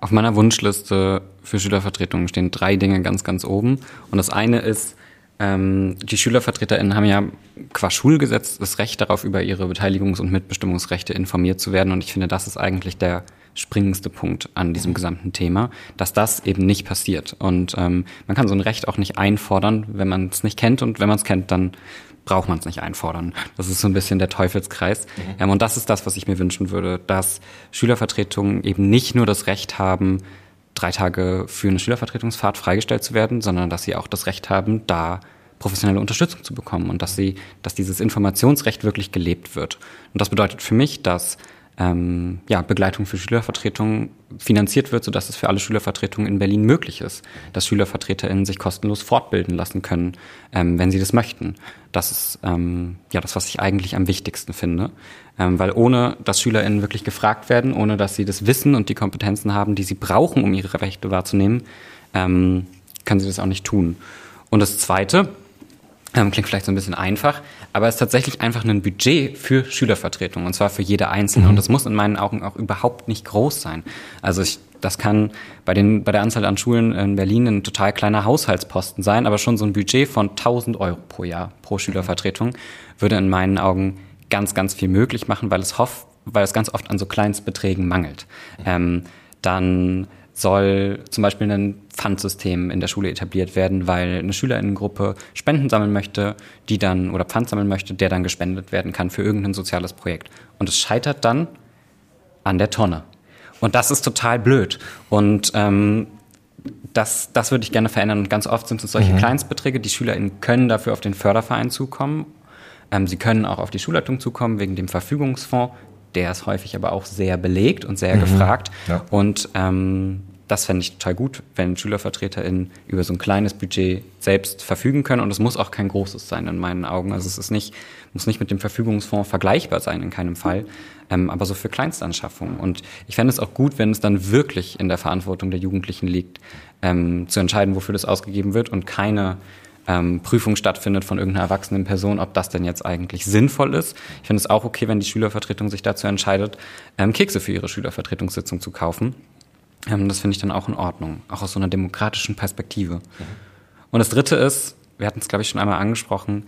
B: Auf meiner Wunschliste für Schülervertretungen stehen drei Dinge ganz, ganz oben. Und das eine ist, ähm, die SchülervertreterInnen haben ja qua Schulgesetz das Recht darauf, über ihre Beteiligungs- und Mitbestimmungsrechte informiert zu werden. Und ich finde, das ist eigentlich der springendste Punkt an diesem gesamten Thema, dass das eben nicht passiert. Und ähm, man kann so ein Recht auch nicht einfordern, wenn man es nicht kennt. Und wenn man es kennt, dann braucht man es nicht einfordern. Das ist so ein bisschen der Teufelskreis. Mhm. Ähm, und das ist das, was ich mir wünschen würde, dass Schülervertretungen eben nicht nur das Recht haben, drei Tage für eine Schülervertretungsfahrt freigestellt zu werden, sondern dass sie auch das Recht haben, da professionelle Unterstützung zu bekommen und dass sie, dass dieses Informationsrecht wirklich gelebt wird. Und das bedeutet für mich, dass ähm, ja, Begleitung für Schülervertretungen finanziert wird, sodass es für alle Schülervertretungen in Berlin möglich ist, dass SchülervertreterInnen sich kostenlos fortbilden lassen können, ähm, wenn sie das möchten. Das ist ähm, ja das, was ich eigentlich am wichtigsten finde. Ähm, weil ohne dass SchülerInnen wirklich gefragt werden, ohne dass sie das Wissen und die Kompetenzen haben, die sie brauchen, um ihre Rechte wahrzunehmen, ähm, können sie das auch nicht tun. Und das Zweite, ähm, klingt vielleicht so ein bisschen einfach, aber es ist tatsächlich einfach ein Budget für Schülervertretung und zwar für jede einzelne. Mhm. Und das muss in meinen Augen auch überhaupt nicht groß sein. Also ich, das kann bei, den, bei der Anzahl an Schulen in Berlin ein total kleiner Haushaltsposten sein, aber schon so ein Budget von 1000 Euro pro Jahr pro Schülervertretung würde in meinen Augen ganz, ganz viel möglich machen, weil es, hoff, weil es ganz oft an so Kleinstbeträgen mangelt. Ähm, dann soll zum Beispiel ein Pfandsystem in der Schule etabliert werden, weil eine Schülerinnengruppe Spenden sammeln möchte, die dann oder Pfand sammeln möchte, der dann gespendet werden kann für irgendein soziales Projekt. Und es scheitert dann an der Tonne. Und das ist total blöd. Und ähm, das, das würde ich gerne verändern. Und ganz oft sind es solche mhm. Kleinstbeträge. Die SchülerInnen können dafür auf den Förderverein zukommen Ähm, sie können auch auf die Schulleitung zukommen wegen dem Verfügungsfonds. Der ist häufig aber auch sehr belegt und sehr mhm. gefragt. Ja. Und ähm, das fände ich total gut, wenn SchülervertreterInnen über so ein kleines Budget selbst verfügen können. Und es muss auch kein großes sein in meinen Augen. Also es ist nicht, muss nicht mit dem Verfügungsfonds vergleichbar sein in keinem Fall, ähm, aber so für Kleinstanschaffungen. Und ich fände es auch gut, wenn es dann wirklich in der Verantwortung der Jugendlichen liegt, ähm, zu entscheiden, wofür das ausgegeben wird und keine ähm, Prüfung stattfindet von irgendeiner erwachsenen Person, ob das denn jetzt eigentlich sinnvoll ist. Ich finde es auch okay, wenn die Schülervertretung sich dazu entscheidet, ähm, Kekse für ihre Schülervertretungssitzung zu kaufen. Ähm, das finde ich dann auch in Ordnung, auch aus so einer demokratischen Perspektive. Mhm. Und das Dritte ist, wir hatten es, glaube ich, schon einmal angesprochen,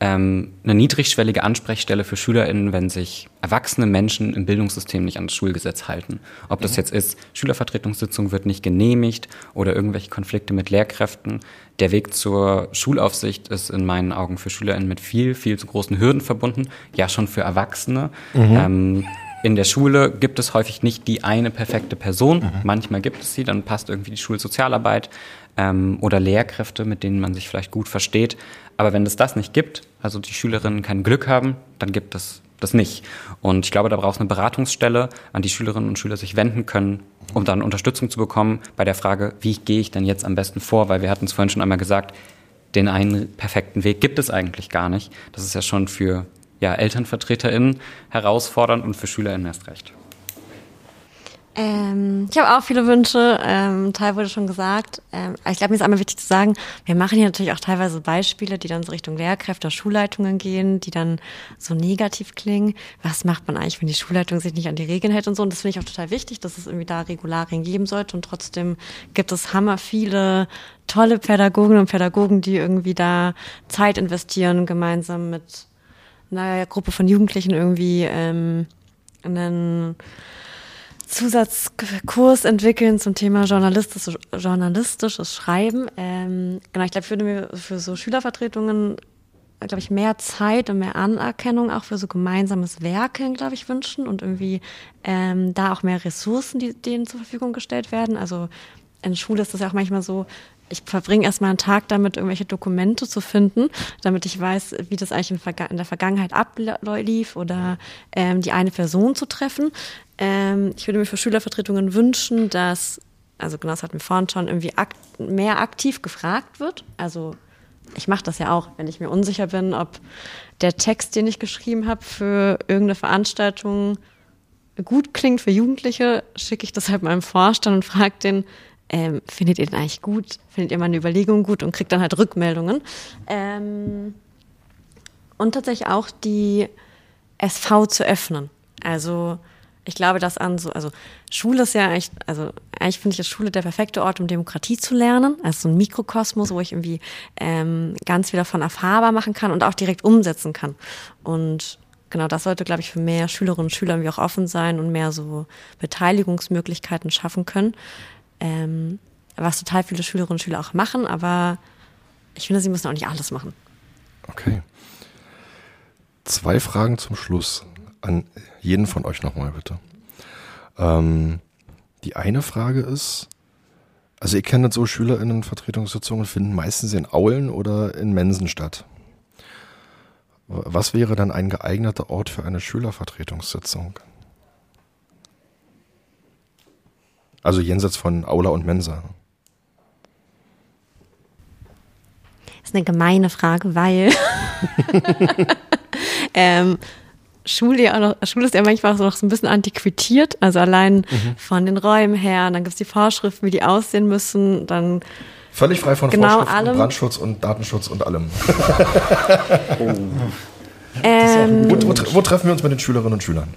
B: ähm, eine niedrigschwellige Ansprechstelle für SchülerInnen, wenn sich erwachsene Menschen im Bildungssystem nicht an das Schulgesetz halten. Ob das mhm. jetzt ist, Schülervertretungssitzung wird nicht genehmigt oder irgendwelche Konflikte mit Lehrkräften. Der Weg zur Schulaufsicht ist in meinen Augen für SchülerInnen mit viel, viel zu großen Hürden verbunden. Ja, schon für Erwachsene. Mhm. Ähm, in der Schule gibt es häufig nicht die eine perfekte Person. Mhm. Manchmal gibt es sie, dann passt irgendwie die Schulsozialarbeit ähm, oder Lehrkräfte, mit denen man sich vielleicht gut versteht. Aber wenn es das nicht gibt, also die Schülerinnen kein Glück haben, dann gibt es das nicht. Und ich glaube, da braucht es eine Beratungsstelle, an die Schülerinnen und Schüler sich wenden können, um dann Unterstützung zu bekommen bei der Frage, wie gehe ich denn jetzt am besten vor? Weil wir hatten es vorhin schon einmal gesagt, den einen perfekten Weg gibt es eigentlich gar nicht. Das ist ja schon für ja, ElternvertreterInnen herausfordernd und für SchülerInnen erst recht.
C: Ähm, ich habe auch viele Wünsche, ähm, Teil wurde schon gesagt. Ähm, ich glaube, mir ist einmal wichtig zu sagen, wir machen hier natürlich auch teilweise Beispiele, die dann so Richtung Lehrkräfte, Schulleitungen gehen, die dann so negativ klingen. Was macht man eigentlich, wenn die Schulleitung sich nicht an die Regeln hält und so? Und das finde ich auch total wichtig, dass es irgendwie da Regularien geben sollte. Und trotzdem gibt es hammer viele tolle Pädagogen und Pädagogen, die irgendwie da Zeit investieren, gemeinsam mit einer Gruppe von Jugendlichen irgendwie ähm, einen Zusatzkurs entwickeln zum Thema journalistisches, journalistisches Schreiben. Ähm, genau, ich glaube, ich würde mir für so Schülervertretungen, glaube ich, mehr Zeit und mehr Anerkennung auch für so gemeinsames Werkeln, glaube ich, wünschen und irgendwie ähm, da auch mehr Ressourcen, die denen zur Verfügung gestellt werden. Also in Schule ist das ja auch manchmal so, ich verbringe erstmal einen Tag damit, irgendwelche Dokumente zu finden, damit ich weiß, wie das eigentlich in, in der Vergangenheit ablief oder ähm, die eine Person zu treffen. Ähm, ich würde mir für Schülervertretungen wünschen, dass, also genau das hatten wir vorhin schon, irgendwie akt mehr aktiv gefragt wird. Also ich mache das ja auch, wenn ich mir unsicher bin, ob der Text, den ich geschrieben habe für irgendeine Veranstaltung gut klingt für Jugendliche, schicke ich das halt meinem Vorstand und frage den, ähm, findet ihr den eigentlich gut? Findet ihr meine Überlegungen gut? Und kriegt dann halt Rückmeldungen. Ähm, und tatsächlich auch die SV zu öffnen. Also ich glaube, dass an so, also Schule ist ja eigentlich, also eigentlich finde ich das Schule der perfekte Ort, um Demokratie zu lernen. Also so ein Mikrokosmos, wo ich irgendwie ähm, ganz viel davon erfahrbar machen kann und auch direkt umsetzen kann. Und genau das sollte, glaube ich, für mehr Schülerinnen und Schüler irgendwie auch offen sein und mehr so Beteiligungsmöglichkeiten schaffen können ähm, was total viele Schülerinnen und Schüler auch machen, aber ich finde, sie müssen auch nicht alles machen.
A: Okay. Zwei Fragen zum Schluss an jeden von euch nochmal bitte. Ähm, die eine Frage ist, also ihr kennt so SchülerInnen-Vertretungssitzungen finden meistens in Aulen oder in Mensen statt. Was wäre dann ein geeigneter Ort für eine Schülervertretungssitzung? Also jenseits von Aula und Mensa.
C: Das ist eine gemeine Frage, weil [LAUGHS] [LAUGHS] ähm, Schule, ja noch, Schule ist ja manchmal so noch so ein bisschen antiquiert, also allein mhm. von den Räumen her, dann gibt es die Vorschriften, wie die aussehen müssen, dann
A: Völlig frei von genau Vorschriften, allem. Brandschutz und Datenschutz und allem. [LAUGHS] oh. ähm, wo, wo, wo treffen wir uns mit den Schülerinnen und Schülern?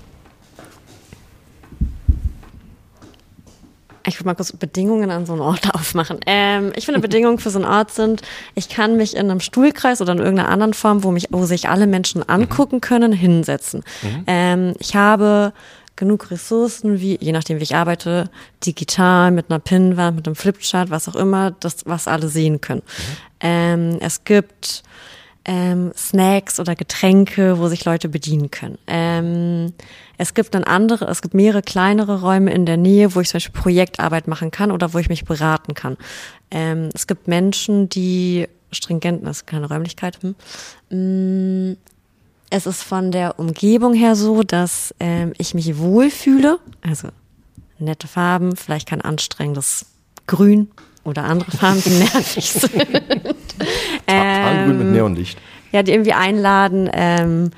C: Ich würde mal kurz Bedingungen an so einen Ort [LAUGHS] aufmachen. Ähm, ich finde, Bedingungen für so einen Ort sind, ich kann mich in einem Stuhlkreis oder in irgendeiner anderen Form, wo mich, wo sich alle Menschen angucken können, hinsetzen. Mhm. Ähm, ich habe genug Ressourcen, wie, je nachdem, wie ich arbeite, digital, mit einer Pinwand, mit einem Flipchart, was auch immer, das, was alle sehen können. Mhm. Ähm, es gibt ähm, Snacks oder Getränke, wo sich Leute bedienen können. Ähm, es gibt dann andere, es gibt mehrere kleinere Räume in der Nähe, wo ich zum Beispiel Projektarbeit machen kann oder wo ich mich beraten kann. Ähm, es gibt Menschen, die stringent, das ist keine Räumlichkeit, hm, mm, es ist von der Umgebung her so, dass ähm, ich mich wohlfühle. Also nette Farben, vielleicht kein anstrengendes Grün oder andere Farben, die [LAUGHS] nervig sind. [LAUGHS]
A: Tarngrün mit
C: Ähm,
A: Neonlicht.
C: ja, die irgendwie einladen, ähm,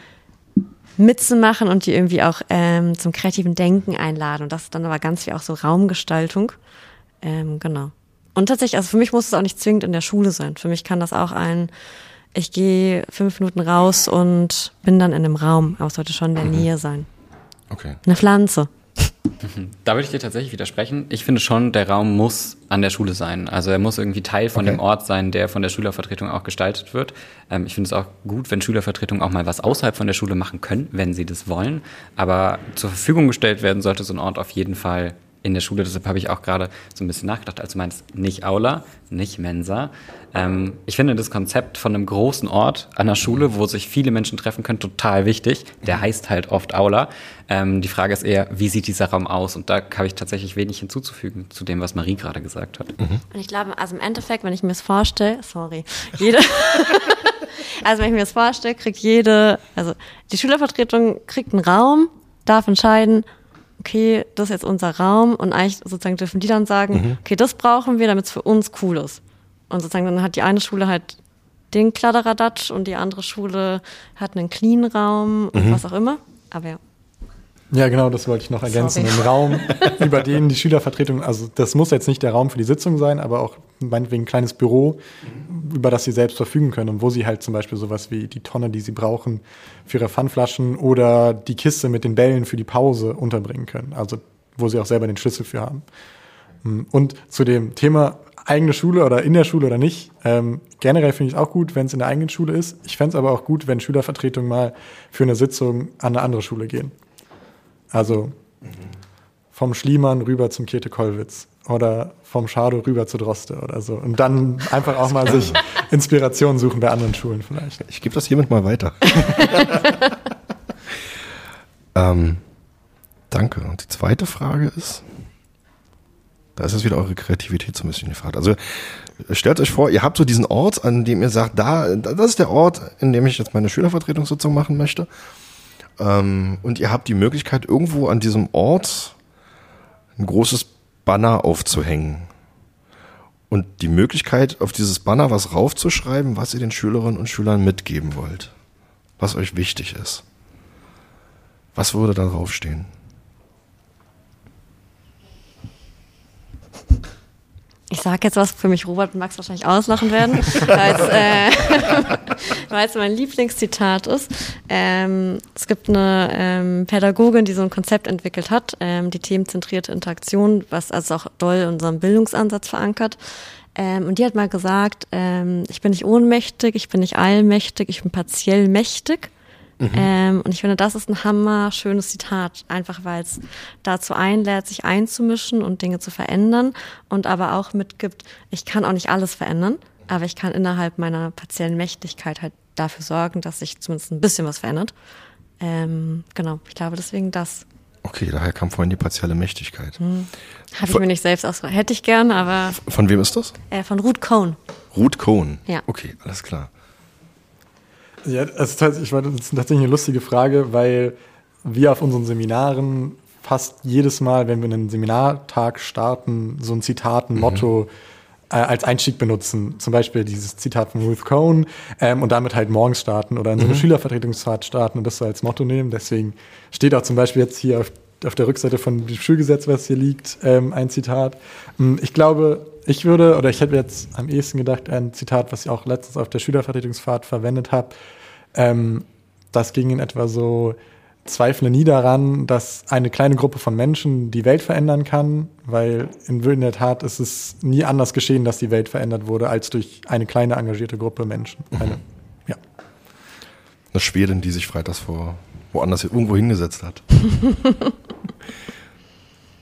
C: mitzumachen und die irgendwie auch ähm, zum kreativen Denken einladen. Und das ist dann aber ganz viel auch so Raumgestaltung. Ähm, genau. Und tatsächlich, also für mich muss es auch nicht zwingend in der Schule sein. Für mich kann das auch ein, ich gehe fünf Minuten raus und bin dann in einem Raum, aber es sollte schon in der Nähe sein.
A: Okay.
C: Eine Pflanze. [LAUGHS]
B: Da würde ich dir tatsächlich widersprechen. Ich finde schon, der Raum muss an der Schule sein. Also er muss irgendwie Teil von
A: Okay.
B: dem Ort sein, der von der Schülervertretung auch gestaltet wird. Ähm, ich finde es auch gut, wenn Schülervertretungen auch mal was außerhalb von der Schule machen können, wenn sie das wollen. Aber zur Verfügung gestellt werden sollte so ein Ort auf jeden Fall in der Schule. Deshalb habe ich auch gerade so ein bisschen nachgedacht, als du meinst, nicht Aula, nicht Mensa. Ähm, ich finde das Konzept von einem großen Ort an der Schule, wo sich viele Menschen treffen können, total wichtig. Der heißt halt oft Aula. Ähm, die Frage ist eher, wie sieht dieser Raum aus? Und da habe ich tatsächlich wenig hinzuzufügen zu dem, was Marie gerade gesagt hat.
C: Und ich glaube, also im Endeffekt, wenn ich mir das vorstelle, sorry, jede, [LAUGHS] also wenn ich mir das vorstelle, kriegt jede, also die Schülervertretung kriegt einen Raum, darf entscheiden, okay, das ist jetzt unser Raum und eigentlich sozusagen dürfen die dann sagen, okay, das brauchen wir, damit es für uns cool ist. Und sozusagen dann hat die eine Schule halt den Kladderadatsch und die andere Schule hat einen Clean-Raum und was auch immer. Aber ja.
D: Ja, genau, das wollte ich noch ergänzen.
C: Sorry.
D: Ein Raum, [LAUGHS] über den die Schülervertretung, also das muss jetzt nicht der Raum für die Sitzung sein, aber auch meinetwegen ein kleines Büro, über das sie selbst verfügen können und wo sie halt zum Beispiel sowas wie die Tonne, die sie brauchen für ihre Pfandflaschen oder die Kiste mit den Bällen für die Pause unterbringen können. Also wo sie auch selber den Schlüssel für haben. Und zu dem Thema eigene Schule oder in der Schule oder nicht, ähm, generell finde ich es auch gut, wenn es in der eigenen Schule ist. Ich fände es aber auch gut, wenn Schülervertretungen mal für eine Sitzung an eine andere Schule gehen. Also vom Schliemann rüber zum Käthe-Kollwitz oder vom Schado rüber zu Droste oder so. Und dann einfach auch mal sich Inspiration suchen bei anderen Schulen vielleicht.
A: Ich gebe das hiermit mal weiter. [LAUGHS] ähm, danke. Und die zweite Frage ist, da ist jetzt wieder eure Kreativität so ein bisschen gefragt. Also stellt euch vor, ihr habt so diesen Ort, an dem ihr sagt, da, das ist der Ort, in dem ich jetzt meine Schülervertretungssitzung machen möchte. Ähm, und ihr habt die Möglichkeit, irgendwo an diesem Ort ein großes Banner aufzuhängen. Und die Möglichkeit, auf dieses Banner was raufzuschreiben, was ihr den Schülerinnen und Schülern mitgeben wollt. Was euch wichtig ist. Was würde da draufstehen?
C: Ich sage jetzt was, für mich Robert und Max wahrscheinlich auslachen werden, [LAUGHS] weil es äh, [LAUGHS] weil es mein Lieblingszitat ist. Ähm, es gibt eine ähm, Pädagogin, die so ein Konzept entwickelt hat, ähm, die themenzentrierte Interaktion, was also auch doll in unserem Bildungsansatz verankert. Ähm, und die hat mal gesagt, ähm, ich bin nicht ohnmächtig, ich bin nicht allmächtig, ich bin partiell mächtig. Ähm, und ich finde, das ist ein hammer schönes Zitat, einfach weil es dazu einlädt, sich einzumischen und Dinge zu verändern und aber auch mitgibt, ich kann auch nicht alles verändern, aber ich kann innerhalb meiner partiellen Mächtigkeit halt dafür sorgen, dass sich zumindest ein bisschen was verändert. Ähm, genau, ich glaube deswegen das.
A: Okay, daher kam vorhin die partielle Mächtigkeit.
C: Habe ich mir nicht selbst ausgedacht. Hätte ich gern, aber
A: Von wem ist das?
C: äh, von Ruth Cohn.
A: Ruth Cohn.
C: Ja.
A: Okay, alles klar.
D: Ja, tatsächlich, ich meine, das ist tatsächlich eine lustige Frage, weil wir auf unseren Seminaren fast jedes Mal, wenn wir einen Seminartag starten, so ein Zitat, ein Motto äh, als Einstieg benutzen. Zum Beispiel dieses Zitat von Ruth Cohn ähm, und damit halt morgens starten oder in so eine Schülervertretungsfahrt starten und das so als Motto nehmen. Deswegen steht auch zum Beispiel jetzt hier auf, auf der Rückseite von dem Schulgesetz, was hier liegt, ähm, ein Zitat. Hm, Ich glaube, ich würde, oder ich hätte jetzt am ehesten gedacht, ein Zitat, was ich auch letztens auf der Schülervertretungsfahrt verwendet habe. Ähm, das ging in etwa so, zweifle nie daran, dass eine kleine Gruppe von Menschen die Welt verändern kann, weil in, in der Tat ist es nie anders geschehen, dass die Welt verändert wurde, als durch eine kleine engagierte Gruppe Menschen. Eine, ja.
A: Eine Schwedin, die sich freitags vor woanders irgendwo hingesetzt hat. [LAUGHS]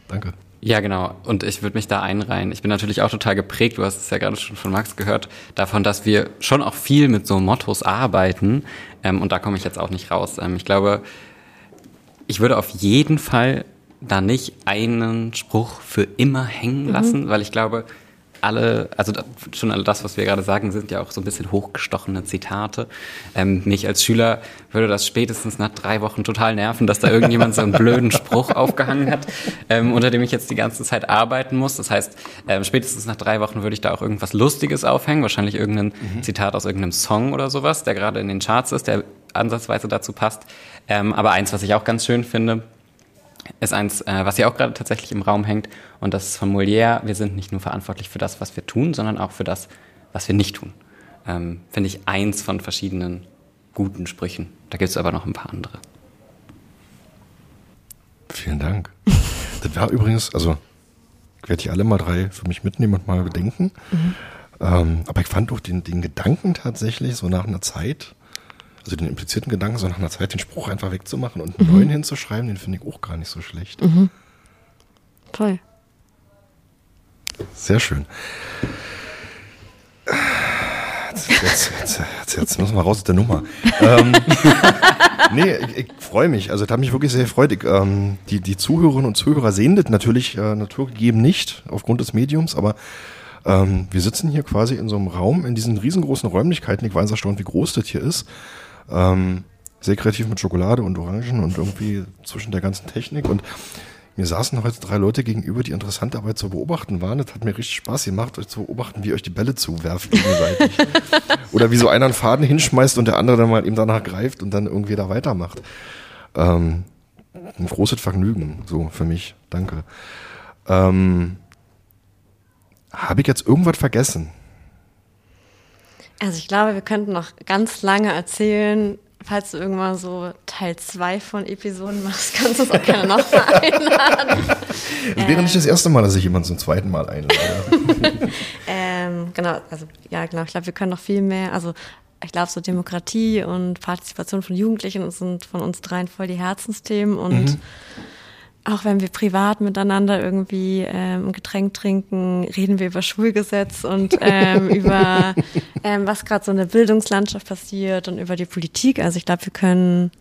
A: Danke.
B: Ja, genau. Und ich würde mich da einreihen. Ich bin natürlich auch total geprägt, du hast es ja gerade schon von Max gehört, davon, dass wir schon auch viel mit so Mottos arbeiten. Ähm, und da komme ich jetzt auch nicht raus. Ähm, ich glaube, ich würde auf jeden Fall da nicht einen Spruch für immer hängen lassen, weil ich glaube, alle, also schon all das, was wir gerade sagen, sind ja auch so ein bisschen hochgestochene Zitate. Ähm, mich als Schüler würde das spätestens nach drei Wochen total nerven, dass da irgendjemand so einen [LAUGHS] blöden Spruch aufgehangen hat, ähm, unter dem ich jetzt die ganze Zeit arbeiten muss. Das heißt, ähm, spätestens nach drei Wochen würde ich da auch irgendwas Lustiges aufhängen, wahrscheinlich irgendein mhm. Zitat aus irgendeinem Song oder sowas, der gerade in den Charts ist, der ansatzweise dazu passt. Ähm, aber eins, was ich auch ganz schön finde, ist eins, äh, was hier auch gerade tatsächlich im Raum hängt. Und das ist von Molière. Wir sind nicht nur verantwortlich für das, was wir tun, sondern auch für das, was wir nicht tun. Ähm, Finde ich eins von verschiedenen guten Sprüchen. Da gibt es aber noch ein paar andere.
A: Vielen Dank. [LAUGHS] das war übrigens, also ich werde hier alle mal drei für mich mitnehmen und mal bedenken. Mhm. Ähm, aber ich fand auch den, den Gedanken tatsächlich so nach einer Zeit, also den implizierten Gedanken, so nach einer Zeit den Spruch einfach wegzumachen und einen mhm. neuen hinzuschreiben, den finde ich auch gar nicht so schlecht. Mhm.
C: Toll.
A: Sehr schön. Jetzt, jetzt, jetzt, jetzt, müssen wir raus aus der Nummer. ähm, [LAUGHS] nee, ich, ich freue mich. Also, das hat mich wirklich sehr gefreut. Ich, ähm, die, die Zuhörerinnen und Zuhörer sehen das natürlich äh, naturgegeben nicht aufgrund des Mediums, aber ähm, wir sitzen hier quasi in so einem Raum, in diesen riesengroßen Räumlichkeiten. Ich war erstaunt, wie groß das hier ist. Ähm, sehr kreativ mit Schokolade und Orangen und irgendwie zwischen der ganzen Technik. Und mir saßen heute drei Leute gegenüber, die interessant dabei zu beobachten waren. Das hat mir richtig Spaß gemacht, euch zu beobachten, wie euch die Bälle zuwerft gegenseitig. [LAUGHS] Oder wie so einer einen Faden hinschmeißt und der andere dann mal eben danach greift und dann irgendwie da weitermacht. Ähm, ein großes Vergnügen, so für mich. Danke. Ähm, Habe ich jetzt irgendwas vergessen?
C: Also ich glaube, wir könnten noch ganz lange erzählen, falls du irgendwann so Teil 2 von Episoden machst, kannst du es auch gerne nochmal [LAUGHS] einladen.
A: Es wäre nicht das erste Mal, dass ich jemanden zum zweiten Mal einlade. [LAUGHS]
C: ähm, genau, also ja, genau. Ich glaube, wir können noch viel mehr, also ich glaube, so Demokratie und Partizipation von Jugendlichen sind von uns dreien voll die Herzensthemen und mhm auch wenn wir privat miteinander irgendwie ähm, ein Getränk trinken, reden wir über Schulgesetz und ähm, [LAUGHS] über ähm, was gerade so in der Bildungslandschaft passiert und über die Politik. Also ich glaube, wir können,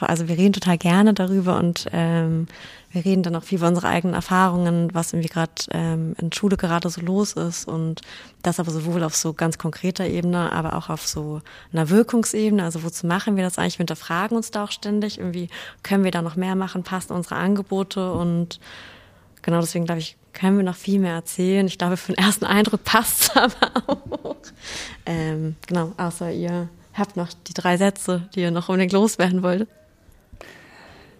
C: also wir reden total gerne darüber und ähm, wir reden dann auch viel über unsere eigenen Erfahrungen, was irgendwie gerade ähm, in Schule gerade so los ist und das aber sowohl auf so ganz konkreter Ebene, aber auch auf so einer Wirkungsebene. Also wozu machen wir das eigentlich? Wir hinterfragen uns da auch ständig. Irgendwie können wir da noch mehr machen? Passen unsere Angebote? Und genau deswegen glaube ich, können wir noch viel mehr erzählen. Ich glaube, für den ersten Eindruck [LAUGHS] passt es aber auch. Ähm, genau, außer ihr habt noch die drei Sätze, die ihr noch unbedingt loswerden wolltet.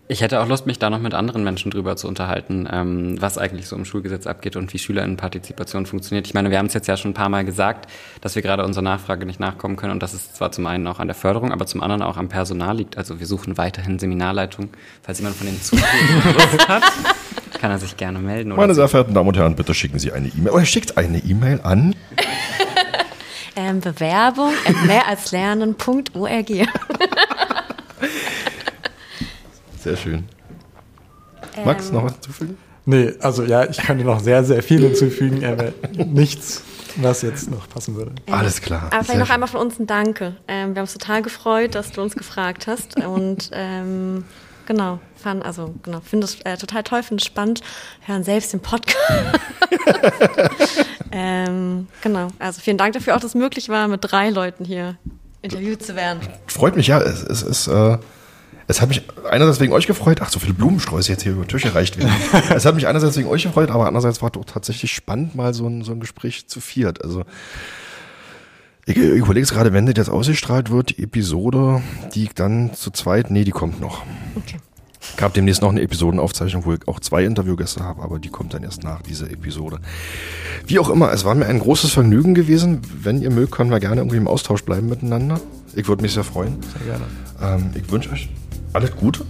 B: Ich hätte auch Lust, mich da noch mit anderen Menschen drüber zu unterhalten, ähm, was eigentlich so im Schulgesetz abgeht und wie Schülerinnenpartizipation funktioniert. Ich meine, wir haben es jetzt ja schon ein paar Mal gesagt, dass wir gerade unserer Nachfrage nicht nachkommen können und dass es zwar zum einen auch an der Förderung, aber zum anderen auch am Personal liegt. Also wir suchen weiterhin Seminarleitung. Falls jemand von den Zuhörern Lust hat, kann er sich gerne melden.
A: Meine sehr verehrten Damen und Herren, bitte schicken Sie eine E-Mail. Oder schickt eine E-Mail an
C: ähm, Bewerbung at [LAUGHS] mehralslernen.org.
A: Sehr schön. Ähm, Max, noch was hinzufügen?
D: Nee, also ja, ich könnte noch sehr, sehr viel hinzufügen, aber nichts, was jetzt noch passen würde.
A: Ähm, Alles klar.
C: Aber vielleicht noch schön. einmal von uns ein Danke. Ähm, wir haben uns total gefreut, dass du uns gefragt hast. Und ähm, genau, fand, also genau, finde es äh, total toll, finde es spannend. Hören selbst den Podcast. [LAUGHS] ähm, genau, also vielen Dank dafür auch, dass es möglich war, mit drei Leuten hier interviewt zu werden.
A: Freut mich, ja. Es, es ist. Äh es hat mich einerseits wegen euch gefreut, ach, so viele Blumensträuße jetzt hier über den Tisch erreicht werden. [LAUGHS] es hat mich einerseits wegen euch gefreut, aber andererseits war es doch tatsächlich spannend, mal so ein, so ein Gespräch zu viert. Also, ich, ich überlege jetzt gerade, wenn das jetzt ausgestrahlt wird, die Episode, die dann zu zweit, nee, die kommt noch. Okay. Ich habe demnächst noch eine Episodenaufzeichnung, wo ich auch zwei Interviewgäste habe, aber die kommt dann erst nach dieser Episode. Wie auch immer, es war mir ein großes Vergnügen gewesen. Wenn ihr mögt, können wir gerne irgendwie im Austausch bleiben miteinander. Ich würde mich sehr freuen.
D: Sehr gerne.
A: Ähm, ich wünsche euch alles Gute.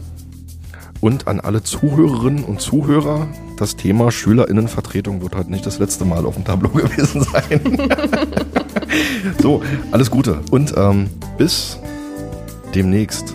A: Und an alle Zuhörerinnen und Zuhörer, das Thema Schülerinnenvertretung wird halt nicht das letzte Mal auf dem Tableau [LAUGHS] gewesen sein. [LAUGHS] so, alles Gute und ähm, bis demnächst.